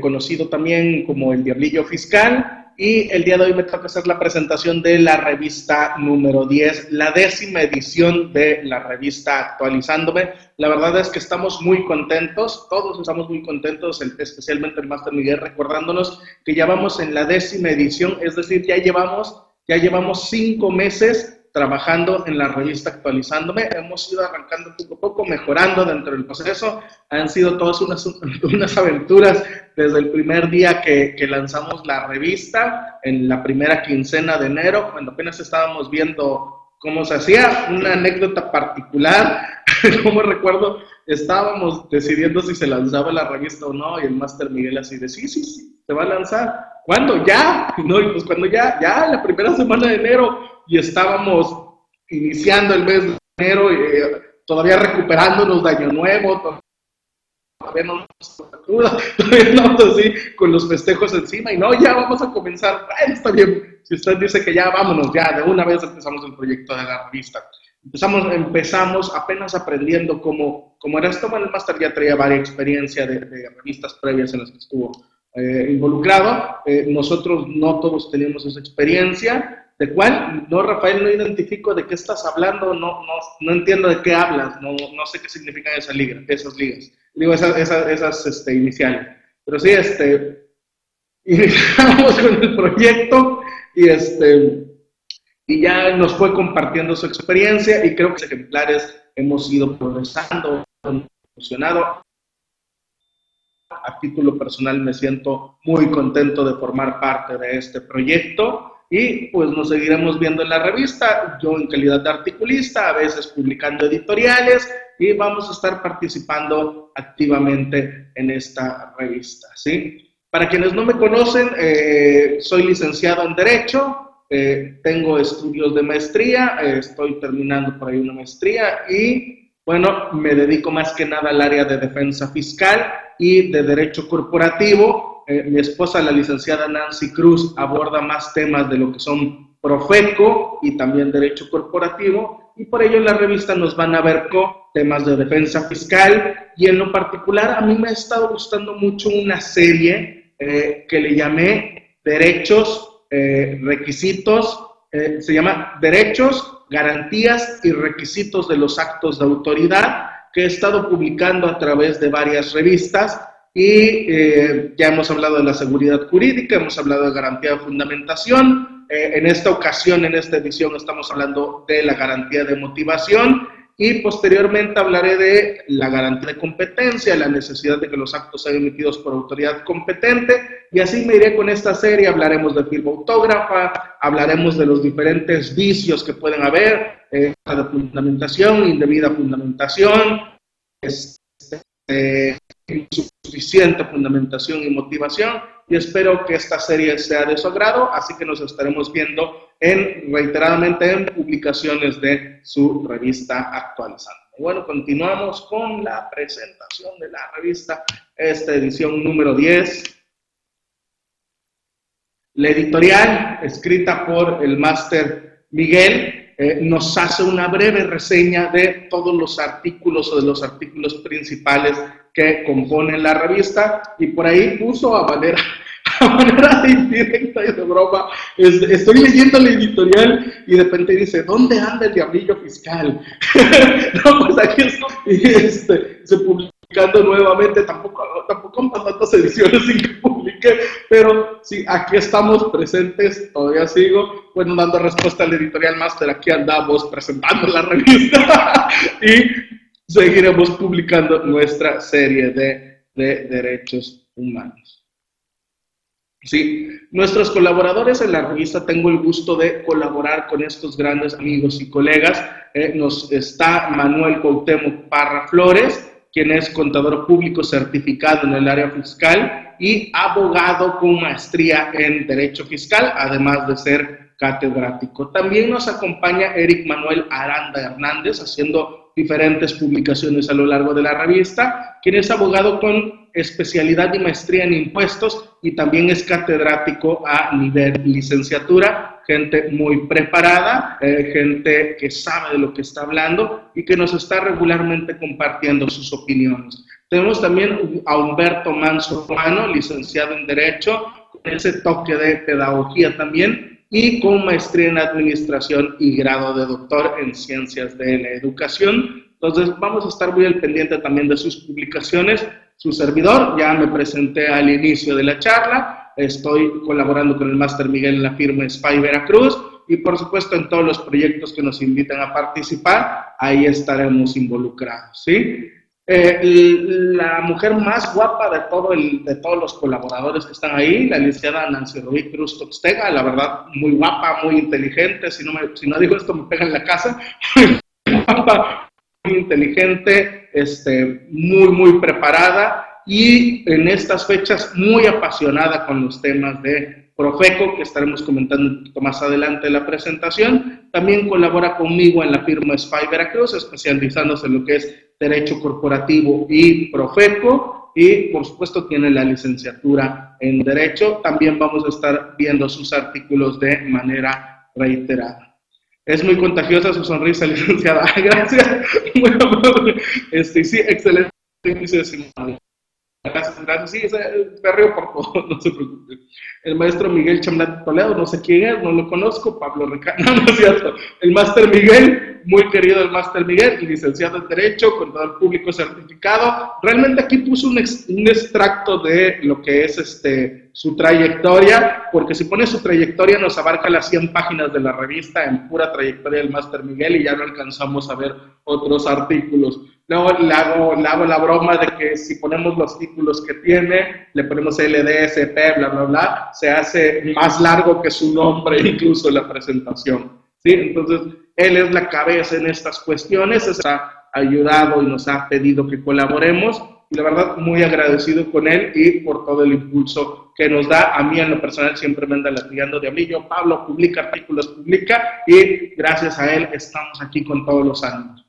conocido también como el Diablillo Fiscal. Y el día de hoy me toca hacer la presentación de la revista número 10, la décima edición de la revista Actualizándome. La verdad es que estamos muy contentos, todos estamos muy contentos, especialmente el Master Miguel, recordándonos que ya vamos en la décima edición, es decir, ya llevamos, ya llevamos cinco meses trabajando en la revista actualizándome. Hemos ido arrancando poco a poco, mejorando dentro del proceso. Han sido todas unas, unas aventuras desde el primer día que, que, lanzamos la revista, en la primera quincena de enero, cuando apenas estábamos viendo cómo se hacía. Una anécdota particular, como recuerdo, estábamos decidiendo si se lanzaba la revista o no, y el máster Miguel así de, sí, sí, sí, se va a lanzar. ¿Cuándo? Ya. No, y pues cuando ya, ya, la primera semana de enero y estábamos iniciando el mes de enero, eh, todavía recuperándonos de Año Nuevo, todavía no nos así con los festejos encima y no, ya vamos a comenzar, está bien, si usted dice que ya vámonos, ya de una vez empezamos el proyecto de la revista. Empezamos, empezamos apenas aprendiendo cómo, cómo era esto, bueno, el máster ya traía varias experiencias de, de, revistas previas en las que estuvo eh, involucrado, eh, nosotros no todos teníamos esa experiencia, ¿De cuál? No, Rafael, no identifico de qué estás hablando, no, no, no entiendo de qué hablas, no, no sé qué significan esas ligas, esas ligas. Digo, esas, esas, esas este, iniciales. Pero sí, este, iniciamos con el proyecto y, este, y ya nos fue compartiendo su experiencia y creo que los ejemplares hemos ido progresando, emocionado. A título personal me siento muy contento de formar parte de este proyecto y pues nos seguiremos viendo en la revista, yo en calidad de articulista, a veces publicando editoriales y vamos a estar participando activamente en esta revista, ¿sí? Para quienes no me conocen, eh, soy licenciado en Derecho, eh, tengo estudios de maestría, eh, estoy terminando por ahí una maestría y bueno, me dedico más que nada al área de defensa fiscal y de derecho corporativo, eh, mi esposa, la licenciada Nancy Cruz, aborda más temas de lo que son Profeco y también derecho corporativo, y por ello en la revista nos van a ver con temas de defensa fiscal, y en lo particular a mí me ha estado gustando mucho una serie eh, que le llamé Derechos, eh, Requisitos, se llama Derechos, Garantías y Requisitos de los Actos de Autoridad, que he estado publicando a través de varias revistas y eh, ya hemos hablado de la seguridad jurídica, hemos hablado de garantía de fundamentación. Eh, en esta ocasión, en esta edición, estamos hablando de la garantía de motivación y posteriormente hablaré de la garantía de competencia, la necesidad de que los actos sean emitidos por autoridad competente y así me iré con esta serie, hablaremos de firma autógrafa, hablaremos de los diferentes vicios que pueden haber, eh, de fundamentación, indebida fundamentación, este, suficiente fundamentación y motivación y espero que esta serie sea de su agrado, así que nos estaremos viendo en, reiteradamente en publicaciones de su revista actualizando. Bueno, continuamos con la presentación de la revista, esta edición número 10. La editorial, escrita por el máster Miguel, eh, nos hace una breve reseña de todos los artículos o de los artículos principales que componen la revista y por ahí puso a manera, a manera de indirecta y de broma, estoy leyendo la editorial y de repente dice, ¿dónde anda el diablillo fiscal? no, pues aquí estoy este, se publicando nuevamente, tampoco, tampoco han tantas ediciones sin que publique, pero sí, aquí estamos presentes, todavía sigo, bueno, dando respuesta al editorial Master, aquí andamos presentando la revista y seguiremos publicando nuestra serie de, derechos humanos. Sí, nuestros colaboradores en la revista tengo el gusto de colaborar con estos grandes amigos y colegas. Eh, nos está Manuel Cuauhtémoc Parra Flores, quien es contador público certificado en el área fiscal y abogado con maestría en derecho fiscal, además de ser catedrático. También nos acompaña Eric Manuel Aranda Hernández haciendo diferentes publicaciones a lo largo de la revista, quien es abogado con especialidad y maestría en impuestos y también es catedrático a nivel licenciatura, gente muy preparada, eh, gente que sabe de lo que está hablando y que nos está regularmente compartiendo sus opiniones. Tenemos también a Humberto Manso Romano, licenciado en Derecho, con ese toque de pedagogía también, y con maestría en Administración y grado de doctor en Ciencias de la Educación. Entonces, vamos a estar muy al pendiente también de sus publicaciones. Su servidor, ya me presenté al inicio de la charla, estoy colaborando con el Máster Miguel en la firma Spy Veracruz y por supuesto en todos los proyectos que nos invitan a participar, ahí estaremos involucrados, ¿sí? Eh, la mujer más guapa de, todo de todos los colaboradores que están ahí, la licenciada Nancy Rubí Cruz Toxtega, la verdad, muy guapa, muy inteligente, si no, me, si no digo esto me pega en la casa, muy guapa, muy inteligente, este, muy, muy preparada y en estas fechas muy apasionada con los temas de Profeco, que estaremos comentando un poquito más adelante en la presentación. También colabora conmigo en la firma Spy Veracruz, especializándose en lo que es Derecho Corporativo y Profeco. Y, por supuesto, tiene la licenciatura en Derecho. También vamos a estar viendo sus artículos de manera reiterada. Es muy contagiosa su sonrisa, licenciada. Gracias. Amable. Este, sí, excelente. Gracias, gracias. Sí, me río por todo, no se preocupe. El maestro Miguel Chamlat Toledo, no sé quién es, no lo conozco. Pablo Ricardo, no, no es cierto. El máster Miguel, muy querido el máster Miguel, licenciado en Derecho, contador público certificado. Realmente aquí puso un, un extracto de lo que es este, su trayectoria, porque si pone su trayectoria nos abarca las 100 páginas de la revista en pura trayectoria del máster Miguel y ya no alcanzamos a ver otros artículos. Luego le hago, le hago la broma de que si ponemos los títulos que tiene, le ponemos LDSP, bla, bla, bla, se hace más largo que su nombre incluso la presentación. ¿sí? Entonces, él es la cabeza en estas cuestiones, nos ha ayudado y nos ha pedido que colaboremos y la verdad muy agradecido con él y por todo el impulso que nos da. A mí en lo personal siempre me anda latigando de yo Pablo publica artículos, publica y gracias a él estamos aquí con todos los ánimos.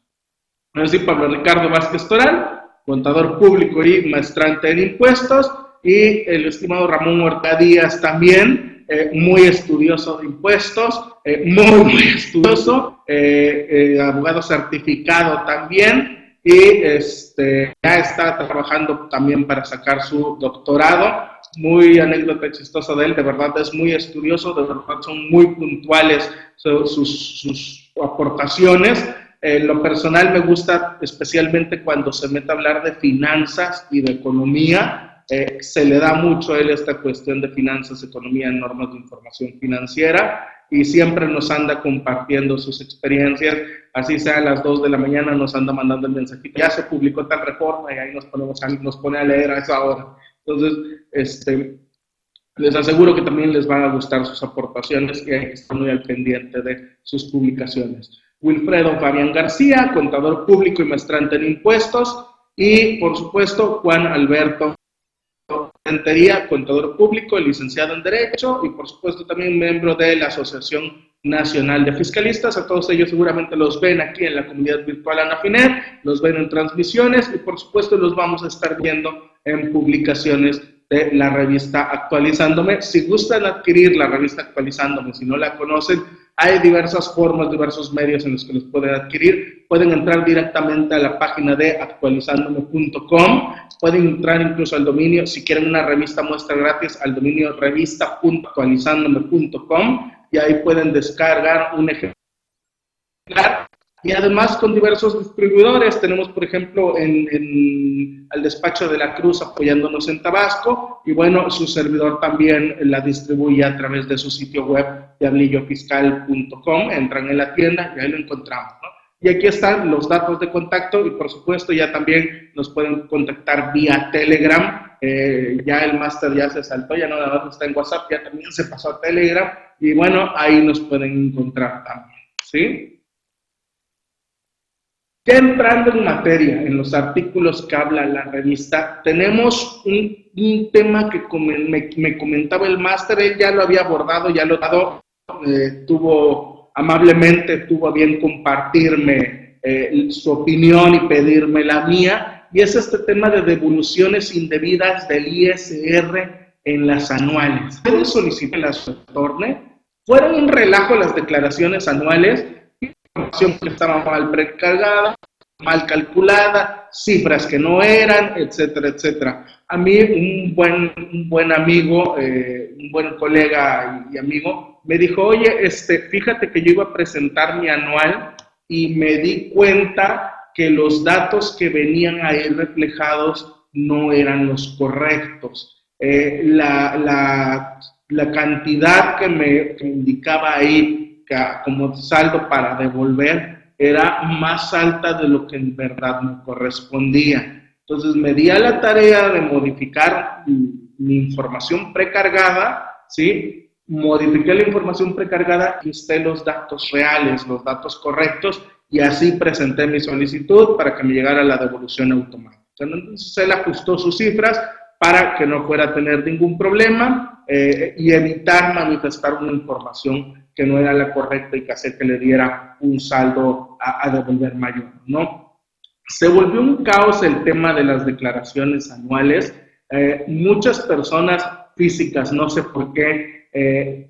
Así Pablo Ricardo Vázquez Toral, contador público y maestrante en impuestos, y el estimado Ramón Huerta Díaz también, eh, muy estudioso de impuestos, eh, muy, muy estudioso, eh, abogado certificado también, y este, ya está trabajando también para sacar su doctorado. Muy anécdota chistosa de él, de verdad es muy estudioso, de verdad son muy puntuales sus, sus aportaciones en lo personal me gusta especialmente cuando se mete a hablar de finanzas y de economía. Eh, se le da mucho a él esta cuestión de finanzas, economía, normas de información financiera y siempre nos anda compartiendo sus experiencias. Así sea a las 2 de la mañana nos anda mandando el mensajito, ya se publicó tal reforma y ahí nos, ponemos nos pone a leer a esa hora. Entonces, este, les aseguro que también les van a gustar sus aportaciones y hay que muy al pendiente de sus publicaciones. Wilfredo Fabián García, contador público y maestrante en impuestos, y por supuesto Juan Alberto Rentería, contador público, licenciado en Derecho y por supuesto también miembro de la Asociación Nacional de Fiscalistas. A todos ellos seguramente los ven aquí en la comunidad virtual Anafinet, los ven en transmisiones y por supuesto los vamos a estar viendo en publicaciones de la revista Actualizándome. Si gustan adquirir la revista Actualizándome, si no la conocen, hay diversas formas, diversos medios en los que los pueden adquirir. Pueden entrar directamente a la página de actualizándome.com. Pueden entrar incluso al dominio, si quieren una revista muestra gratis, al dominio revista.actualizándome.com y ahí pueden descargar un ejemplar y además con diversos distribuidores. Tenemos, por ejemplo, en, al despacho de la Cruz apoyándonos en Tabasco y bueno, su servidor también la distribuye a través de su sitio web diablillofiscal.com. Entran en la tienda y ahí lo encontramos. Y aquí están los datos de contacto y por supuesto ya también nos pueden contactar vía Telegram. Eh, ya el máster ya se saltó, ya no nada está en WhatsApp, ya también se pasó a Telegram y bueno, ahí nos pueden encontrar también. ¿Sí? Ya entrando en materia, en los artículos que habla la revista, tenemos un, tema que me, comentaba el máster, él ya lo había abordado, ya lo dado, eh, tuvo amablemente, tuvo a bien compartirme eh, su opinión y pedirme la mía, y es este tema de devoluciones indebidas del ISR en las anuales. ¿Pueden solicitar las retorne? Fueron un relajo las declaraciones anuales, información que estaba mal precargada, mal calculada, cifras que no eran, etcétera, etcétera. A mí un buen, un buen amigo, eh, un buen colega y, amigo, me dijo, oye, este, fíjate que yo iba a presentar mi anual y me di cuenta que los datos que venían ahí reflejados no eran los correctos. Eh, la, la, la, cantidad que me indicaba ahí como saldo para devolver era más alta de lo que en verdad me correspondía. Entonces me di a la tarea de modificar mi, información precargada, ¿sí? Modifiqué la información precargada y usted los datos reales, los datos correctos y así presenté mi solicitud para que me llegara la devolución automática. Entonces él ajustó sus cifras para que no fuera a tener ningún problema eh, y evitar manifestar una información que no era la correcta y que hacer que le diera un saldo a, devolver mayor, ¿no? Se volvió un caos el tema de las declaraciones anuales. Eh, muchas personas físicas, no sé por qué, eh,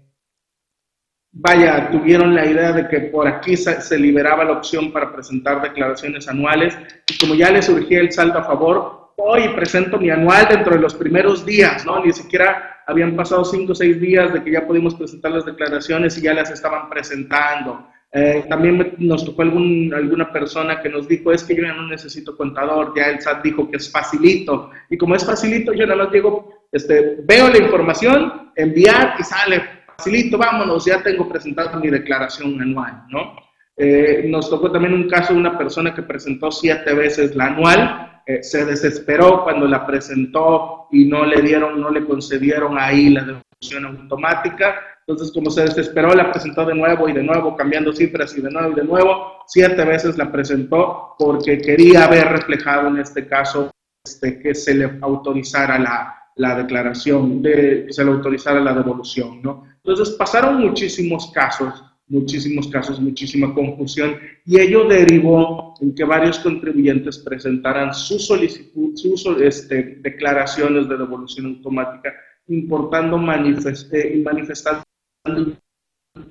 vaya, tuvieron la idea de que por aquí se, liberaba la opción para presentar declaraciones anuales y como ya les surgía el saldo a favor, hoy presento mi anual dentro de los primeros días, ¿no? Ni siquiera habían pasado cinco o seis días de que ya pudimos presentar las declaraciones y ya las estaban presentando. Eh, también nos tocó algún, alguna persona que nos dijo, es que yo ya no necesito contador, ya el SAT dijo que es facilito. Y como es facilito, yo nada más digo, este, veo la información, enviar y sale facilito, vámonos, ya tengo presentado mi declaración anual, ¿no? Eh, nos tocó también un caso de una persona que presentó siete veces la anual, eh, se desesperó cuando la presentó y no le dieron, no le concedieron ahí la devolución automática. Entonces, como se desesperó, la presentó de nuevo y de nuevo, cambiando cifras y de nuevo y de nuevo. Siete veces la presentó porque quería ver reflejado en este caso este, que se le autorizara la, la declaración, de, se le autorizara la devolución, ¿no? Entonces pasaron muchísimos casos, muchísimos casos, muchísima confusión y ello derivó en que varios contribuyentes presentaran su solicitud, sus este, declaraciones de devolución automática, importando manifesté, y manifestando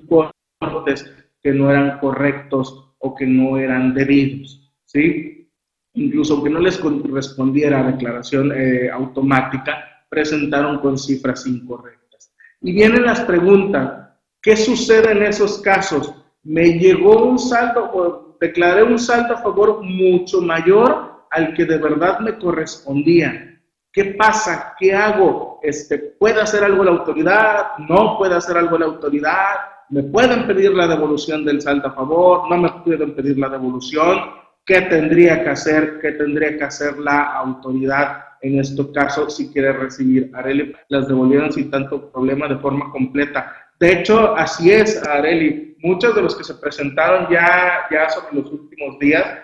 cortes que no eran correctos o que no eran debidos, ¿sí? Incluso aunque no les correspondiera declaración eh, automática, presentaron con cifras incorrectas. Y vienen las preguntas, ¿qué sucede en esos casos? Me llegó un saldo, o declaré un saldo a favor mucho mayor al que de verdad me correspondía. ¿Qué pasa? ¿Qué hago? Este, ¿Puede hacer algo la autoridad? ¿No puede hacer algo la autoridad? ¿Me pueden pedir la devolución del saldo a favor? ¿No me pueden pedir la devolución? ¿Qué tendría que hacer? ¿Qué tendría que hacer la autoridad en este caso, si quiere recibir Areli, las devolvieron sin tanto problema de forma completa. De hecho, así es, Areli. Muchos de los que se presentaron ya, ya sobre los últimos días,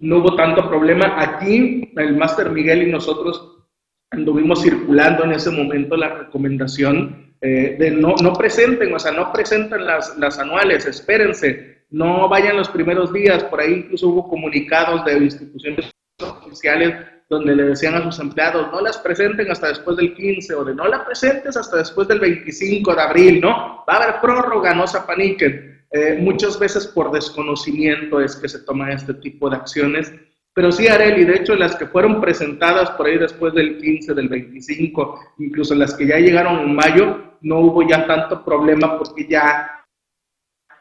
no hubo tanto problema. Aquí, el Máster Miguel y nosotros anduvimos circulando en ese momento la recomendación eh, de no, presenten, o sea, no presenten las, las anuales, espérense, no vayan los primeros días, por ahí incluso hubo comunicados de instituciones oficiales donde le decían a sus empleados, no las presenten hasta después del 15 o de no la presentes hasta después del 25 de abril, ¿no? Va a haber prórroga, no se apaniquen. Eh, muchas veces por desconocimiento es que se toman este tipo de acciones, pero sí, Areli, de hecho, las que fueron presentadas por ahí después del 15, del 25, incluso las que ya llegaron en mayo, no hubo ya tanto problema porque ya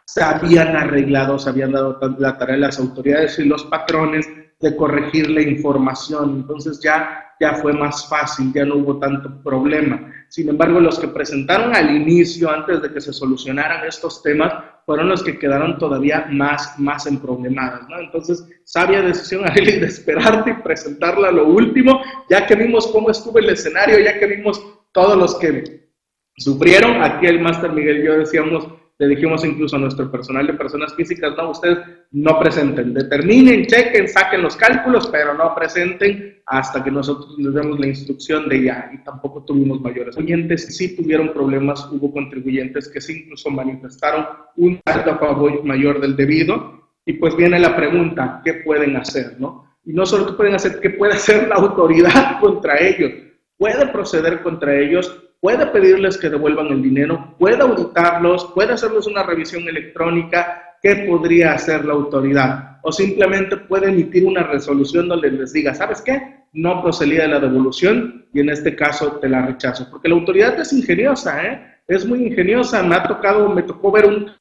se habían arreglado, se habían dado la tarea de las autoridades y los patrones de corregir la información. Entonces ya, ya fue más fácil, ya no hubo tanto problema. Sin embargo, los que presentaron al inicio, antes de que se solucionaran estos temas, fueron los que quedaron todavía más, más emproblemadas. ¿no? Entonces, sabia decisión, Arely, de esperarte y presentarla a lo último, ya que vimos cómo estuvo el escenario, ya que vimos todos los que sufrieron. Aquí el Máster Miguel y yo decíamos, le dijimos incluso a nuestro personal de personas físicas, no, ustedes no presenten, determinen, chequen, saquen los cálculos, pero no presenten hasta que nosotros les demos la instrucción de ya, y tampoco tuvimos mayores. Contribuyentes sí tuvieron problemas, hubo contribuyentes que sí incluso manifestaron un favor mayor del debido, y pues viene la pregunta, ¿qué pueden hacer? ¿no? Y no solo qué pueden hacer, ¿qué puede hacer la autoridad contra ellos? ¿Puede proceder contra ellos? puede pedirles que devuelvan el dinero, puede auditarlos, puede hacerles una revisión electrónica. ¿Qué podría hacer la autoridad? o simplemente puede emitir una resolución donde les diga, ¿sabes qué? No procedía de la devolución y en este caso te la rechazo. Porque la autoridad es ingeniosa, ¿eh? Es muy ingeniosa. Me ha tocado, me tocó ver un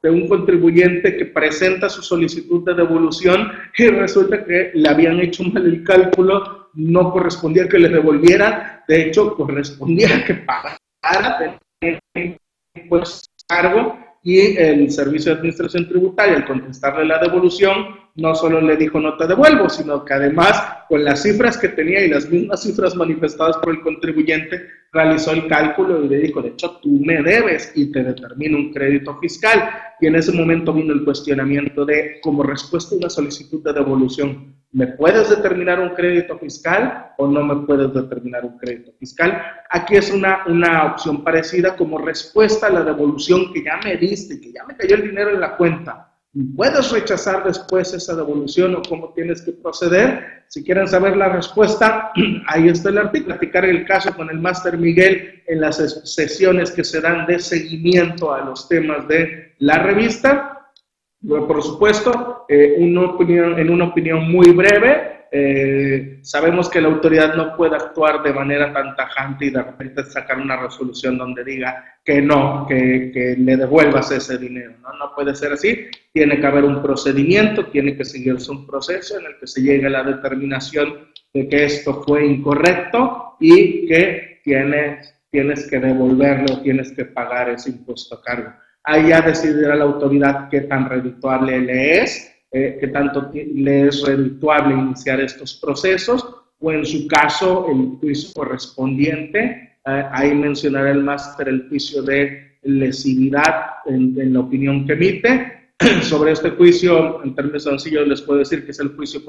de un contribuyente que presenta su solicitud de devolución y resulta que le habían hecho mal el cálculo, no correspondía que le devolvieran, de hecho correspondía que pagara, pues cargo y el Servicio de Administración Tributaria, al contestarle la devolución, no solo le dijo no te devuelvo, sino que además con las cifras que tenía y las mismas cifras manifestadas por el contribuyente, realizó el cálculo y le dijo, de hecho, tú me debes y te determina un crédito fiscal. Y en ese momento vino el cuestionamiento de, como respuesta a una solicitud de devolución, ¿me puedes determinar un crédito fiscal o no me puedes determinar un crédito fiscal? Aquí es una, una opción parecida como respuesta a la devolución que ya me diste, que ya me cayó el dinero en la cuenta ¿Puedes rechazar después esa devolución o cómo tienes que proceder? Si quieren saber la respuesta, ahí está el artículo. Platicar el caso con el máster Miguel en las sesiones que se dan de seguimiento a los temas de la revista. Por supuesto, eh, una opinión, en una opinión muy breve, eh, sabemos que la autoridad no puede actuar de manera tan tajante y de repente sacar una resolución donde diga que no, que, que, le devuelvas ese dinero. ¿no? no puede ser así. Tiene que haber un procedimiento, tiene que seguirse un proceso en el que se llegue a la determinación de que esto fue incorrecto y que tienes, tienes que devolverlo, tienes que pagar ese impuesto a cargo. Ahí ya decidirá la autoridad qué tan redituable le es eh, que tanto le es redituable iniciar estos procesos o en su caso el juicio correspondiente. Eh, ahí mencionará el máster el juicio de lesividad en, en, la opinión que emite. Sobre este juicio, en términos sencillos, les puedo decir que es el juicio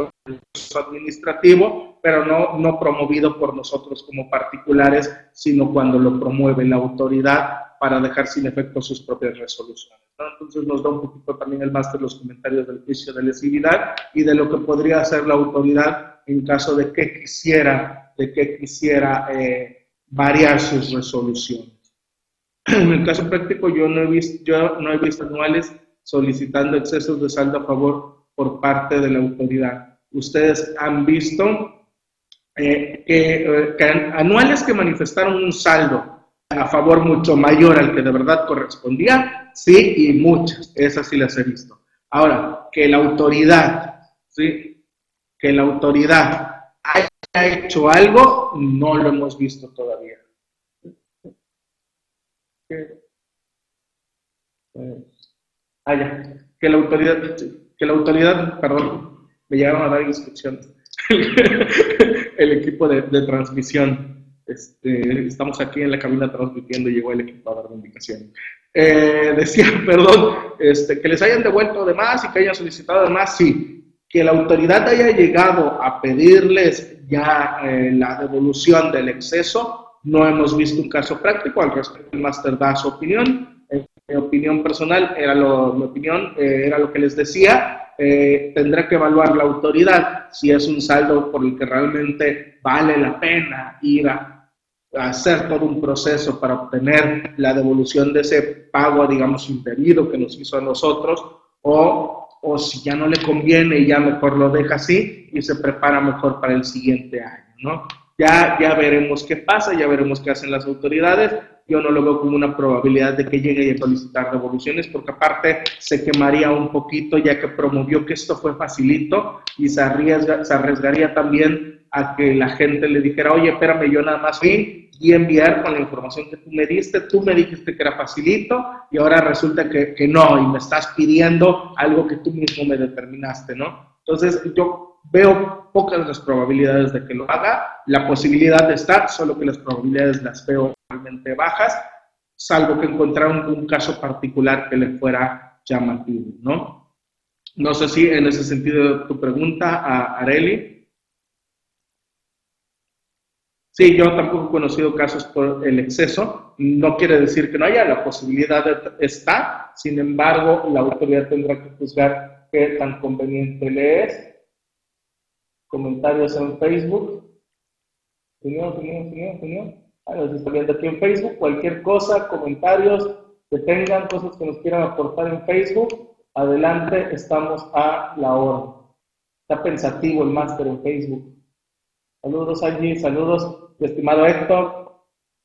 administrativo, pero no, no promovido por nosotros como particulares, sino cuando lo promueve la autoridad para dejar sin efecto sus propias resoluciones. Entonces nos da un poquito también el máster los comentarios del juicio de lesividad y de lo que podría hacer la autoridad en caso de que quisiera, de que quisiera eh, variar sus resoluciones. En el caso práctico yo no he visto, yo no he visto anuales solicitando excesos de saldo a favor por parte de la autoridad. Ustedes han visto eh, que, eh, que anuales que manifestaron un saldo a favor mucho mayor al que de verdad correspondía, sí, y muchas, esas sí las he visto. Ahora, que la autoridad, sí, que la autoridad haya hecho algo, no lo hemos visto todavía. Ah, ya. Que la autoridad, que la autoridad, perdón, me llegaron a dar instrucciones. el equipo de, de transmisión este, estamos aquí en la cabina transmitiendo y llegó el equipo a dar indicación. Eh, decía, perdón, este, que les hayan devuelto de más y que hayan solicitado de más, sí. Que la autoridad haya llegado a pedirles ya eh, la devolución del exceso, no hemos visto un caso práctico, al respecto el máster da su opinión. mi opinión personal era lo, mi opinión, eh, era lo que les decía, tendrá que evaluar la autoridad si es un saldo por el que realmente vale la pena ir a, hacer todo un proceso para obtener la devolución de ese pago, digamos, indebido que nos hizo a nosotros, o, o si ya no le conviene y ya mejor lo deja así y se prepara mejor para el siguiente año, ¿no? Ya, ya veremos qué pasa, ya veremos qué hacen las autoridades. Yo no lo veo como una probabilidad de que llegue a solicitar devoluciones, porque aparte se quemaría un poquito, ya que promovió que esto fue facilito y se, arriesga, se arriesgaría también a que la gente le dijera, oye, espérame, yo nada más fui y enviar con la información que tú me diste, tú me dijiste que era facilito y ahora resulta que, que no y me estás pidiendo algo que tú mismo me determinaste, ¿no? Entonces yo veo pocas las probabilidades de que lo haga, la posibilidad está, solo que las probabilidades las veo realmente bajas, salvo que encontraron un caso particular que le fuera llamativo, ¿no? No sé si en ese sentido tu pregunta a Areli. Sí, yo tampoco he conocido casos por el exceso. No quiere decir que no haya, la posibilidad está. Sin embargo, la autoridad tendrá que juzgar qué tan conveniente le es. Comentarios en Facebook. Señor, señor, señor, señor. Ah, nos está viendo aquí en Facebook. Cualquier cosa, comentarios que tengan, cosas que nos quieran aportar en Facebook. Adelante, estamos a la hora. Está pensativo el máster en Facebook. Saludos allí, saludos, estimado Héctor,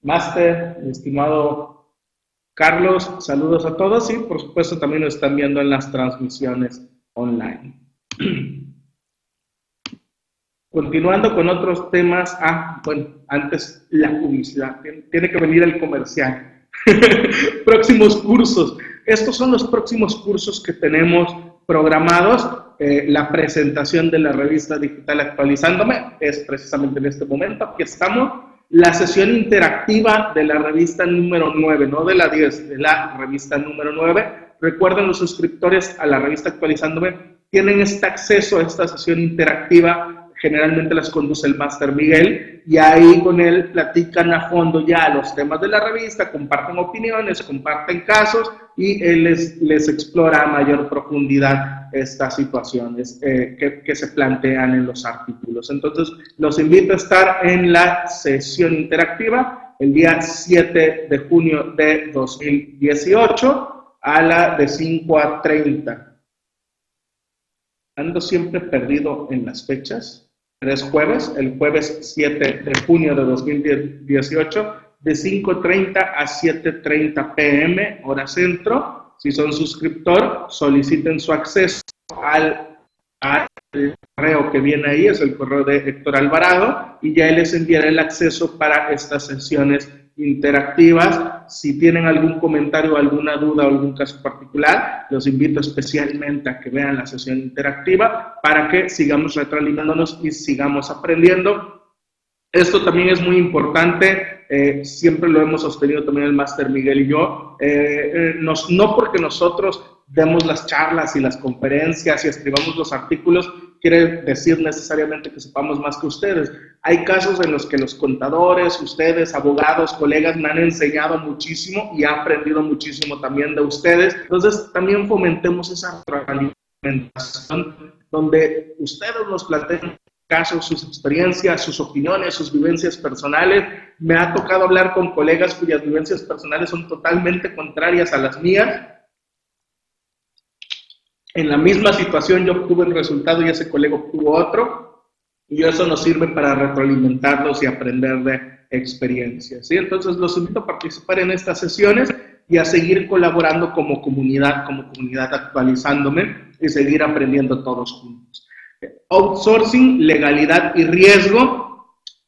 máster, estimado Carlos, saludos a todos y por supuesto también nos están viendo en las transmisiones online. Continuando con otros temas, ah, bueno, antes la publicidad, tiene que venir el comercial. próximos cursos. Estos son los próximos cursos que tenemos programados. Eh, la presentación de la revista digital actualizándome es precisamente en este momento. Aquí estamos. La sesión interactiva de la revista número 9, no de la 10, de la revista número 9. Recuerden los suscriptores a la revista actualizándome tienen este acceso a esta sesión interactiva generalmente las conduce el máster Miguel y ahí con él platican a fondo ya los temas de la revista, comparten opiniones, comparten casos y él les, les explora a mayor profundidad estas situaciones eh, que, que, se plantean en los artículos. Entonces, los invito a estar en la sesión interactiva el día 7 de junio de 2018 a la de 5 a 30. Ando siempre perdido en las fechas tres jueves, el jueves 7 de junio de 2018, de 5.30 a 7.30 pm, hora centro. Si son suscriptor, soliciten su acceso al, al, correo que viene ahí, es el correo de Héctor Alvarado, y ya les enviará el acceso para estas sesiones interactivas. Si tienen algún comentario, alguna duda o algún caso particular, los invito especialmente a que vean la sesión interactiva para que sigamos retroalimentándonos y sigamos aprendiendo. Esto también es muy importante, eh, siempre lo hemos sostenido también el máster Miguel y yo, eh, eh, nos, no porque nosotros demos las charlas y las conferencias y escribamos los artículos, quiere decir necesariamente que sepamos más que ustedes. Hay casos en los que los contadores, ustedes, abogados, colegas me han enseñado muchísimo y he aprendido muchísimo también de ustedes. Entonces, también fomentemos esa retroalimentación donde ustedes nos planteen casos, sus experiencias, sus opiniones, sus vivencias personales. Me ha tocado hablar con colegas cuyas vivencias personales son totalmente contrarias a las mías en la misma situación yo obtuve un resultado y ese colega obtuvo otro, y eso nos sirve para retroalimentarlos y aprender de experiencias. ¿sí? Entonces los invito a participar en estas sesiones y a seguir colaborando como comunidad, como comunidad actualizándome y seguir aprendiendo todos juntos. Outsourcing, legalidad y riesgo.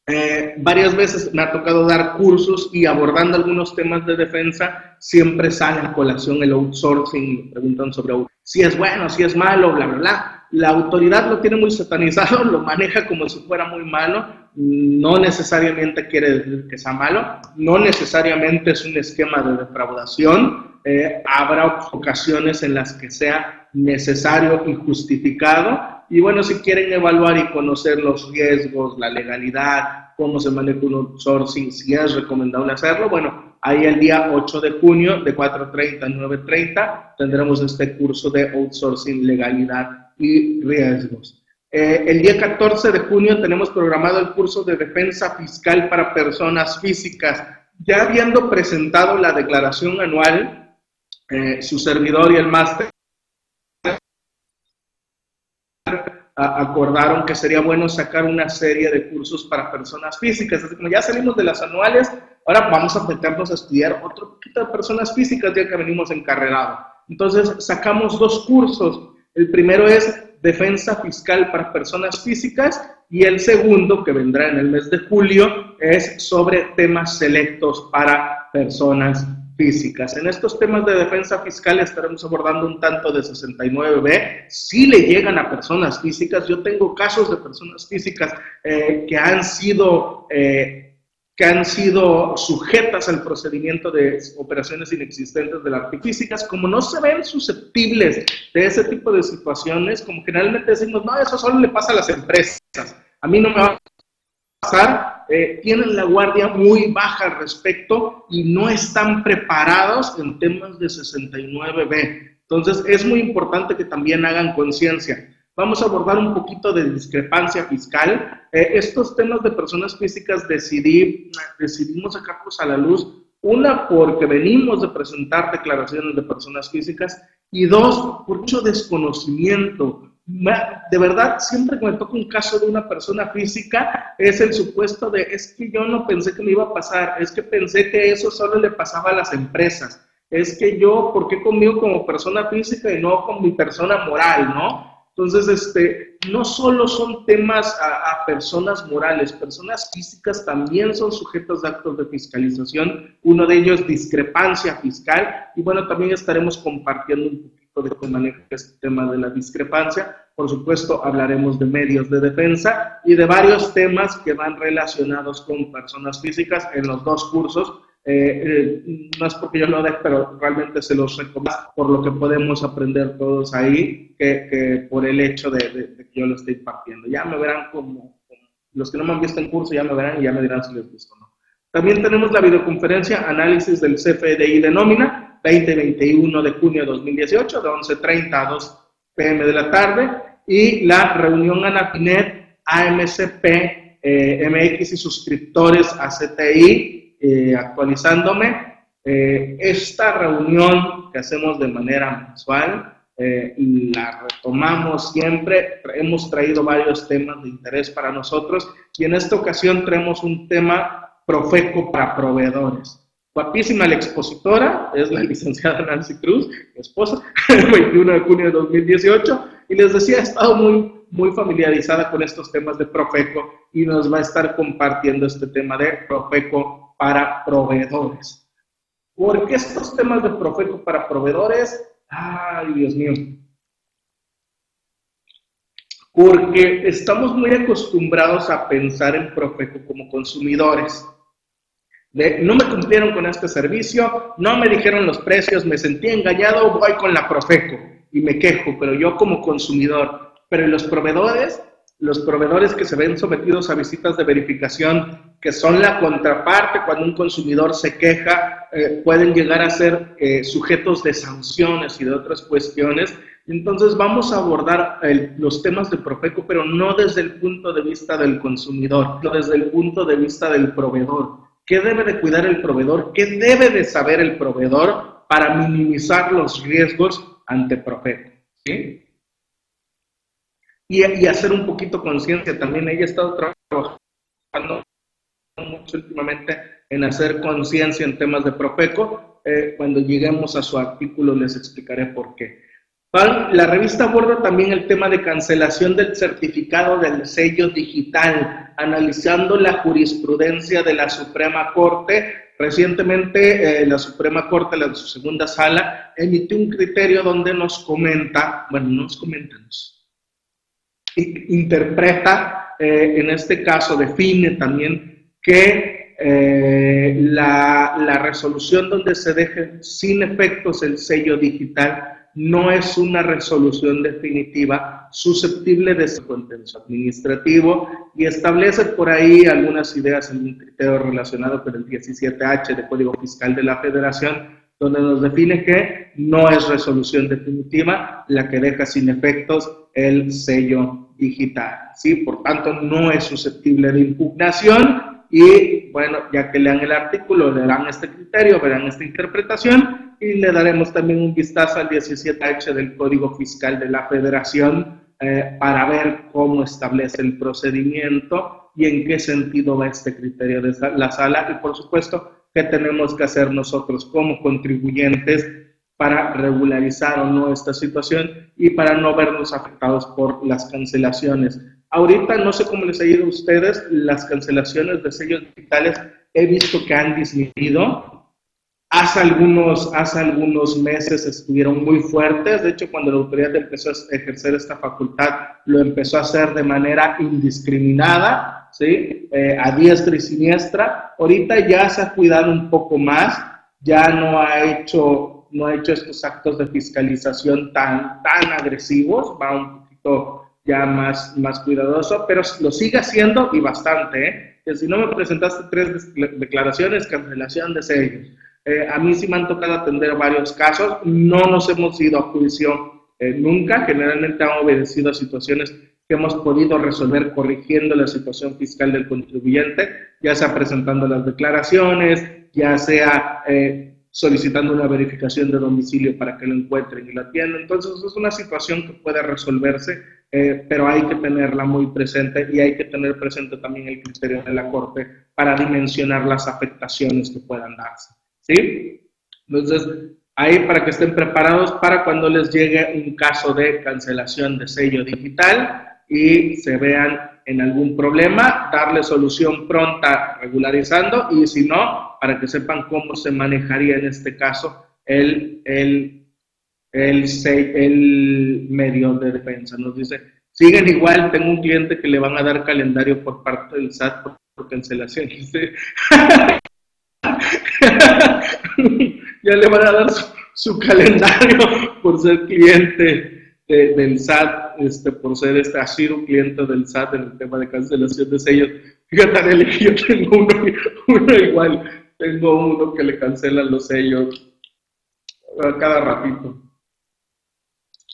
Eh, varias veces me ha tocado dar cursos y abordando algunos temas de defensa, siempre sale a colación el outsourcing, me preguntan sobre si es bueno, si es malo, bla, bla, bla. La autoridad lo tiene muy satanizado, lo maneja como si fuera muy malo, no necesariamente quiere decir que sea malo, no necesariamente es un esquema de defraudación, eh, habrá ocasiones en las que sea necesario y justificado, y bueno, si quieren evaluar y conocer los riesgos, la legalidad, cómo se maneja un outsourcing, si es recomendable hacerlo, bueno, Ahí el día 8 de junio, de 4.30 a 9.30, tendremos este curso de outsourcing, legalidad y riesgos. Eh, el día 14 de junio tenemos programado el curso de defensa fiscal para personas físicas. Ya habiendo presentado la declaración anual, eh, su servidor y el máster acordaron que sería bueno sacar una serie de cursos para personas físicas. Como ya salimos de las anuales, ahora vamos a meternos a estudiar otro poquito de personas físicas ya que venimos encarrerado. Entonces sacamos dos cursos. El primero es defensa fiscal para personas físicas y el segundo, que vendrá en el mes de julio, es sobre temas selectos para personas físicas. En estos temas de defensa fiscal estaremos abordando un tanto de 69B. Si le llegan a personas físicas, yo tengo casos de personas físicas eh, que han sido... Eh, que han sido sujetas al procedimiento de operaciones inexistentes de las físicas, como no se ven susceptibles de ese tipo de situaciones, como generalmente decimos, no, eso solo le pasa a las empresas, a mí no me va a pasar, eh, tienen la guardia muy baja al respecto y no están preparados en temas de 69B. Entonces, es muy importante que también hagan conciencia. Vamos a abordar un poquito de discrepancia fiscal. Eh, estos temas de personas físicas decidí, decidimos sacarlos a la luz. Una, porque venimos de presentar declaraciones de personas físicas Y dos, por mucho desconocimiento. De verdad, siempre que me toca un caso de una persona física, es el supuesto de, es que yo no pensé que me iba a pasar, es que pensé que eso solo le pasaba a las empresas, es que yo, ¿por qué conmigo como persona física y no con mi persona moral, no? Entonces, este, no solo son temas a, personas morales, personas físicas también son sujetos de actos de fiscalización. Uno de ellos, discrepancia fiscal. Y bueno, también estaremos compartiendo un poquito de cómo maneja este tema de la discrepancia. Por supuesto, hablaremos de medios de defensa y de varios temas que van relacionados con personas físicas en los dos cursos eh, eh, no es porque yo lo deje, pero realmente se los recomiendo por lo que podemos aprender todos ahí, que, por el hecho de, que yo lo estoy partiendo. Ya me verán como, los que no me han visto en curso ya me verán y ya me dirán si les gusta o no. También tenemos la videoconferencia Análisis del CFDI de Nómina, 20-21 de junio de 2018, de 11.30 a 2 pm de la tarde, y la reunión ANAPINET AMCP eh, MX y suscriptores a CTI eh, actualizándome. Eh, esta reunión que hacemos de manera mensual, eh, la retomamos siempre, hemos traído varios temas de interés para nosotros y en esta ocasión traemos un tema Profeco para proveedores. Guapísima la expositora, es la licenciada Nancy Cruz, mi esposa, el 21 de junio de 2018, y les decía, ha estado muy, muy familiarizada con estos temas de Profeco y nos va a estar compartiendo este tema de Profeco para proveedores. ¿Por qué estos temas de Profeco para proveedores? Ay, Dios mío. Porque estamos muy acostumbrados a pensar en Profeco como consumidores. No me cumplieron con este servicio, no me dijeron los precios, me sentí engañado, voy con la Profeco y me quejo, pero yo como consumidor. Pero los proveedores los proveedores que se ven sometidos a visitas de verificación, que son la contraparte cuando un consumidor se queja, eh, pueden llegar a ser eh, sujetos de sanciones y de otras cuestiones. Entonces vamos a abordar los temas de Profeco, pero no desde el punto de vista del consumidor, desde el punto de vista del proveedor. ¿Qué debe de cuidar el proveedor? ¿Qué debe de saber el proveedor para minimizar los riesgos ante Profeco? ¿Sí? y, hacer un poquito conciencia. También ella ha estado trabajando mucho últimamente en hacer conciencia en temas de Profeco. Eh, cuando lleguemos a su artículo les explicaré por qué. La revista aborda también el tema de cancelación del certificado del sello digital, analizando la jurisprudencia de la Suprema Corte. Recientemente eh, la Suprema Corte, la su segunda sala, emitió un criterio donde nos comenta, bueno, nos comenta, nos interpreta, eh, en este caso define también que eh, la, la, resolución donde se deje sin efectos el sello digital no es una resolución definitiva susceptible de contencioso administrativo y establece por ahí algunas ideas en un criterio relacionado con el 17H de Código Fiscal de la Federación, donde nos define que no es resolución definitiva la que deja sin efectos el sello digital, ¿sí? Por tanto, no es susceptible de impugnación y, bueno, ya que lean el artículo, leerán este criterio, verán esta interpretación y le daremos también un vistazo al 17H del Código Fiscal de la Federación eh, para ver cómo establece el procedimiento y en qué sentido va este criterio de la sala y, por supuesto, qué tenemos que hacer nosotros como contribuyentes para regularizar o no esta situación y para no vernos afectados por las cancelaciones. Ahorita no sé cómo les ha ido a ustedes, las cancelaciones de sellos digitales he visto que han disminuido. Hace algunos, hace algunos meses estuvieron muy fuertes, de hecho cuando la autoridad empezó a ejercer esta facultad lo empezó a hacer de manera indiscriminada, ¿sí? Eh, a diestra y siniestra. Ahorita ya se ha cuidado un poco más, ya no ha hecho no ha hecho estos actos de fiscalización tan, tan agresivos, va un poquito ya más, más cuidadoso, pero lo sigue haciendo y bastante, ¿eh? Que si no me presentaste tres declaraciones, cancelación de sellos. Eh, a mí sí me han tocado atender varios casos, no nos hemos ido a juicio eh, nunca, generalmente han obedecido a situaciones que hemos podido resolver corrigiendo la situación fiscal del contribuyente, ya sea presentando las declaraciones, ya sea eh, solicitando una verificación de domicilio para que lo encuentren y lo atiendan. Entonces es una situación que puede resolverse, eh, pero hay que tenerla muy presente y hay que tener presente también el criterio de la Corte para dimensionar las afectaciones que puedan darse. ¿Sí? Entonces, ahí para que estén preparados para cuando les llegue un caso de cancelación de sello digital y se vean en algún problema, darle solución pronta regularizando y si no, para que sepan cómo se manejaría en este caso el, el, el, medio de defensa. Nos dice, siguen igual, tengo un cliente que le van a dar calendario por parte del SAT por, cancelación. ya le van a dar su calendario por ser cliente del SAT, este, por ser este, ha sido cliente del SAT en el tema de cancelación de sellos. Fíjate, yo tengo uno, uno, igual, tengo uno que le cancelan los sellos a cada ratito.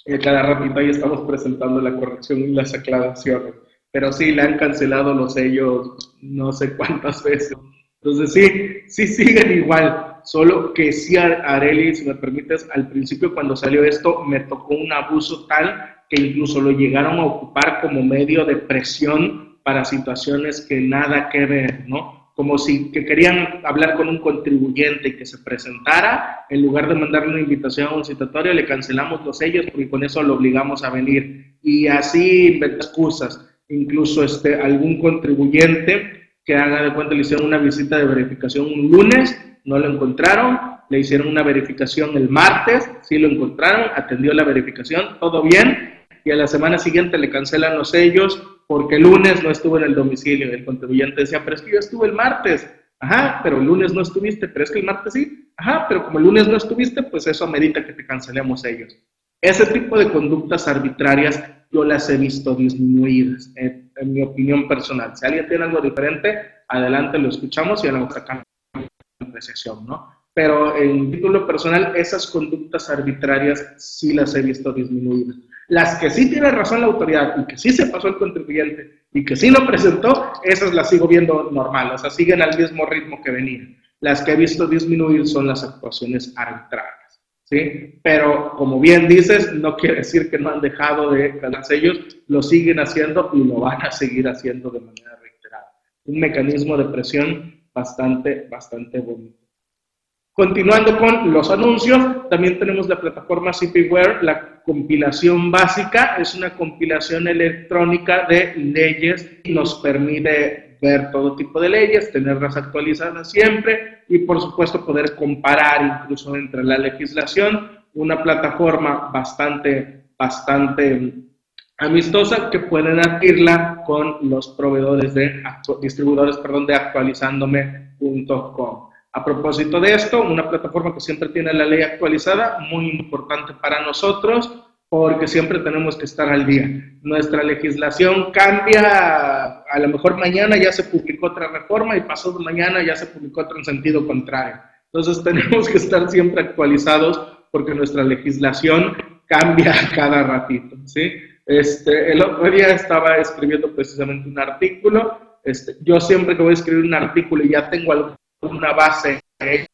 Y cada ratito ahí estamos presentando la corrección y las aclaraciones. Pero sí, le han cancelado los sellos no sé cuántas veces. Entonces sí, sí siguen igual. Solo que sí, Areli, si me permites, al principio cuando salió esto me tocó un abuso tal que incluso lo llegaron a ocupar como medio de presión para situaciones que nada que ver, ¿no? Como si que querían hablar con un contribuyente y que se presentara, en lugar de mandarle una invitación a un citatorio, le cancelamos los sellos porque con eso lo obligamos a venir. Y así inventan excusas. Incluso este, algún contribuyente que haga de cuenta le hicieron una visita de verificación un lunes no lo encontraron, le hicieron una verificación el martes, sí lo encontraron, atendió la verificación, todo bien, y a la semana siguiente le cancelan los sellos porque el lunes no estuvo en el domicilio. El contribuyente decía, pero es que yo estuve el martes. Ajá, pero el lunes no estuviste, pero es que el martes sí. Ajá, pero como el lunes no estuviste, pues eso amerita que te cancelemos ellos. Ese tipo de conductas arbitrarias yo las he visto disminuidas, en, mi opinión personal. Si alguien tiene algo diferente, adelante lo escuchamos y a la sacamos apreciación, ¿no? Pero en título personal, esas conductas arbitrarias sí las he visto disminuidas. Las que sí tiene razón la autoridad y que sí se pasó el contribuyente y que sí lo presentó, esas las sigo viendo normal, o sea, siguen al mismo ritmo que venían. Las que he visto disminuir son las actuaciones arbitrarias, ¿sí? Pero como bien dices, no quiere decir que no han dejado de ganarse ellos, lo siguen haciendo y lo van a seguir haciendo de manera reiterada. Un mecanismo de presión bastante, bastante bonito. Continuando con los anuncios, también tenemos la plataforma CPWare, la compilación básica, es una compilación electrónica de leyes y nos permite ver todo tipo de leyes, tenerlas actualizadas siempre y por supuesto poder comparar incluso entre la legislación, una plataforma bastante, bastante amistosa que pueden adquirirla con los proveedores de distribuidores perdón, de actualizandome.com. A propósito de esto, una plataforma que siempre tiene la ley actualizada, muy importante para nosotros, porque siempre tenemos que estar al día. Nuestra legislación cambia, a lo mejor mañana ya se publicó otra reforma y pasado mañana ya se publicó otra en sentido contrario. Entonces tenemos que estar siempre actualizados porque nuestra legislación cambia cada ratito, ¿sí? Este, el otro día estaba escribiendo precisamente un artículo. Este, yo siempre que voy a escribir un artículo y ya tengo alguna base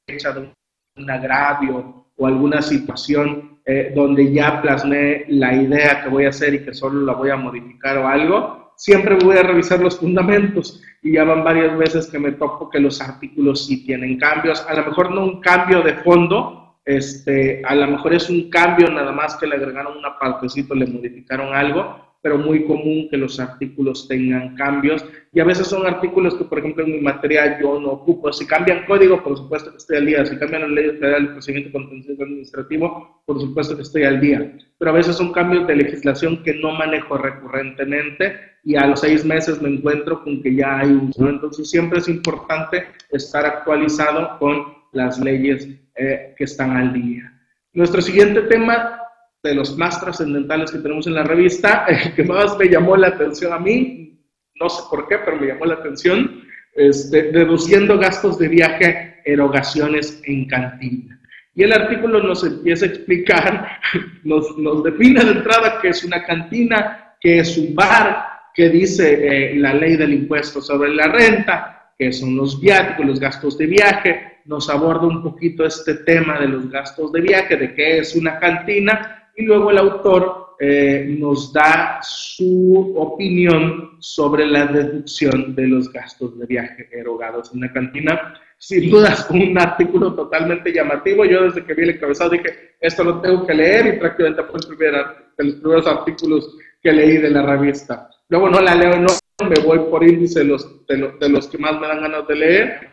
hecha de un agravio o alguna situación eh, donde ya plasmé la idea que voy a hacer y que solo la voy a modificar o algo, siempre voy a revisar los fundamentos. Y ya van varias veces que me toco que los artículos sí tienen cambios, a lo mejor no un cambio de fondo, este, a lo mejor es un cambio nada más que le agregaron una partecita, le modificaron algo, pero muy común que los artículos tengan cambios. Y a veces son artículos que, por ejemplo, en mi materia yo no ocupo. Si cambian código, por supuesto que estoy al día. Si cambian la ley federal de procedimiento contencioso administrativo, por supuesto que estoy al día. Pero a veces son cambios de legislación que no manejo recurrentemente y a los seis meses me encuentro con que ya hay un... Entonces siempre es importante estar actualizado con las leyes eh, que están al día. Nuestro siguiente tema, de los más trascendentales que tenemos en la revista, el que más me llamó la atención a mí, no sé por qué, pero me llamó la atención, este, gastos de viaje, erogaciones en cantina. Y el artículo nos empieza a explicar, nos, nos define de entrada qué es una cantina, qué es un bar, qué dice eh, la ley del impuesto sobre la renta, qué son los viáticos, los gastos de viaje, nos aborda un poquito este tema de los gastos de viaje, de qué es una cantina, y luego el autor eh, nos da su opinión sobre la deducción de los gastos de viaje erogados en una cantina. Sin dudas, un artículo totalmente llamativo. Yo desde que vi el encabezado dije, esto lo tengo que leer y prácticamente fue de los primeros artículos que leí de la revista. Luego no la leo, no me voy por índice de los, de los, de los que más me dan ganas de leer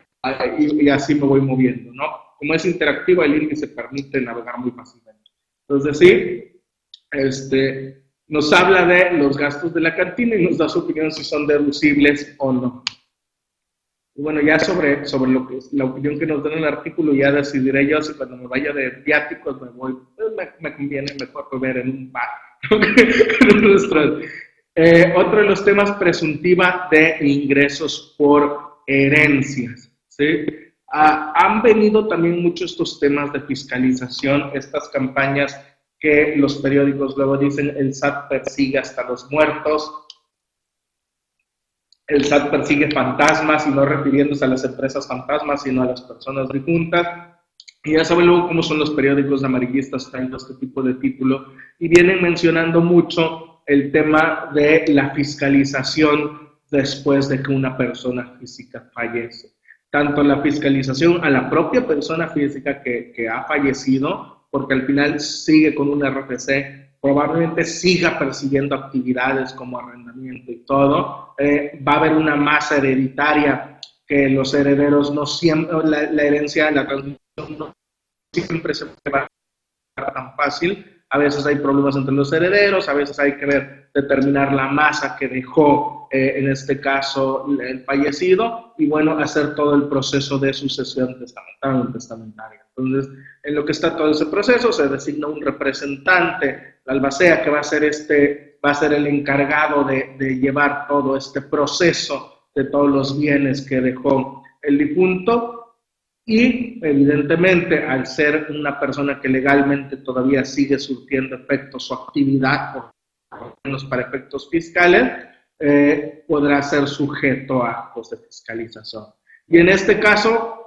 y, así me voy moviendo, ¿no? Como es interactivo, el índice permite navegar muy fácilmente. Entonces, sí, este, nos habla de los gastos de la cantina y nos da su opinión si son deducibles o no. Y bueno, ya sobre, sobre lo que la opinión que nos da en el artículo, ya decidiré yo si cuando me vaya de viáticos me voy, pues me, me, conviene mejor beber en un bar. eh, otro de los temas, presuntiva de ingresos por herencias. Ah, han venido también muchos estos temas de fiscalización, estas campañas que los periódicos luego dicen el SAT persigue hasta los muertos, el SAT persigue fantasmas y no refiriéndose a las empresas fantasmas, sino a las personas difuntas. Y ya saben luego cómo son los periódicos amarillistas trayendo este tipo de título. Y vienen mencionando mucho el tema de la fiscalización después de que una persona física fallece tanto la fiscalización a la propia persona física que, que ha fallecido, porque al final sigue con un RFC, probablemente siga persiguiendo actividades como arrendamiento y todo, eh, va a haber una masa hereditaria que los herederos no siempre, la, la herencia, la transmisión no siempre se va tan fácil, a veces hay problemas entre los herederos, a veces hay que ver, determinar la masa que dejó, eh, en este caso, el fallecido, y bueno, hacer todo el proceso de sucesión testamentaria. testamentaria. Entonces, en lo que está todo ese proceso, se designa un representante, la albacea, que va a ser, este, va a ser el encargado de, llevar todo este proceso de todos los bienes que dejó el difunto, y evidentemente al ser una persona que legalmente todavía sigue surtiendo efectos su actividad, por menos para efectos fiscales, eh, podrá ser sujeto a actos de fiscalización. Y en este caso,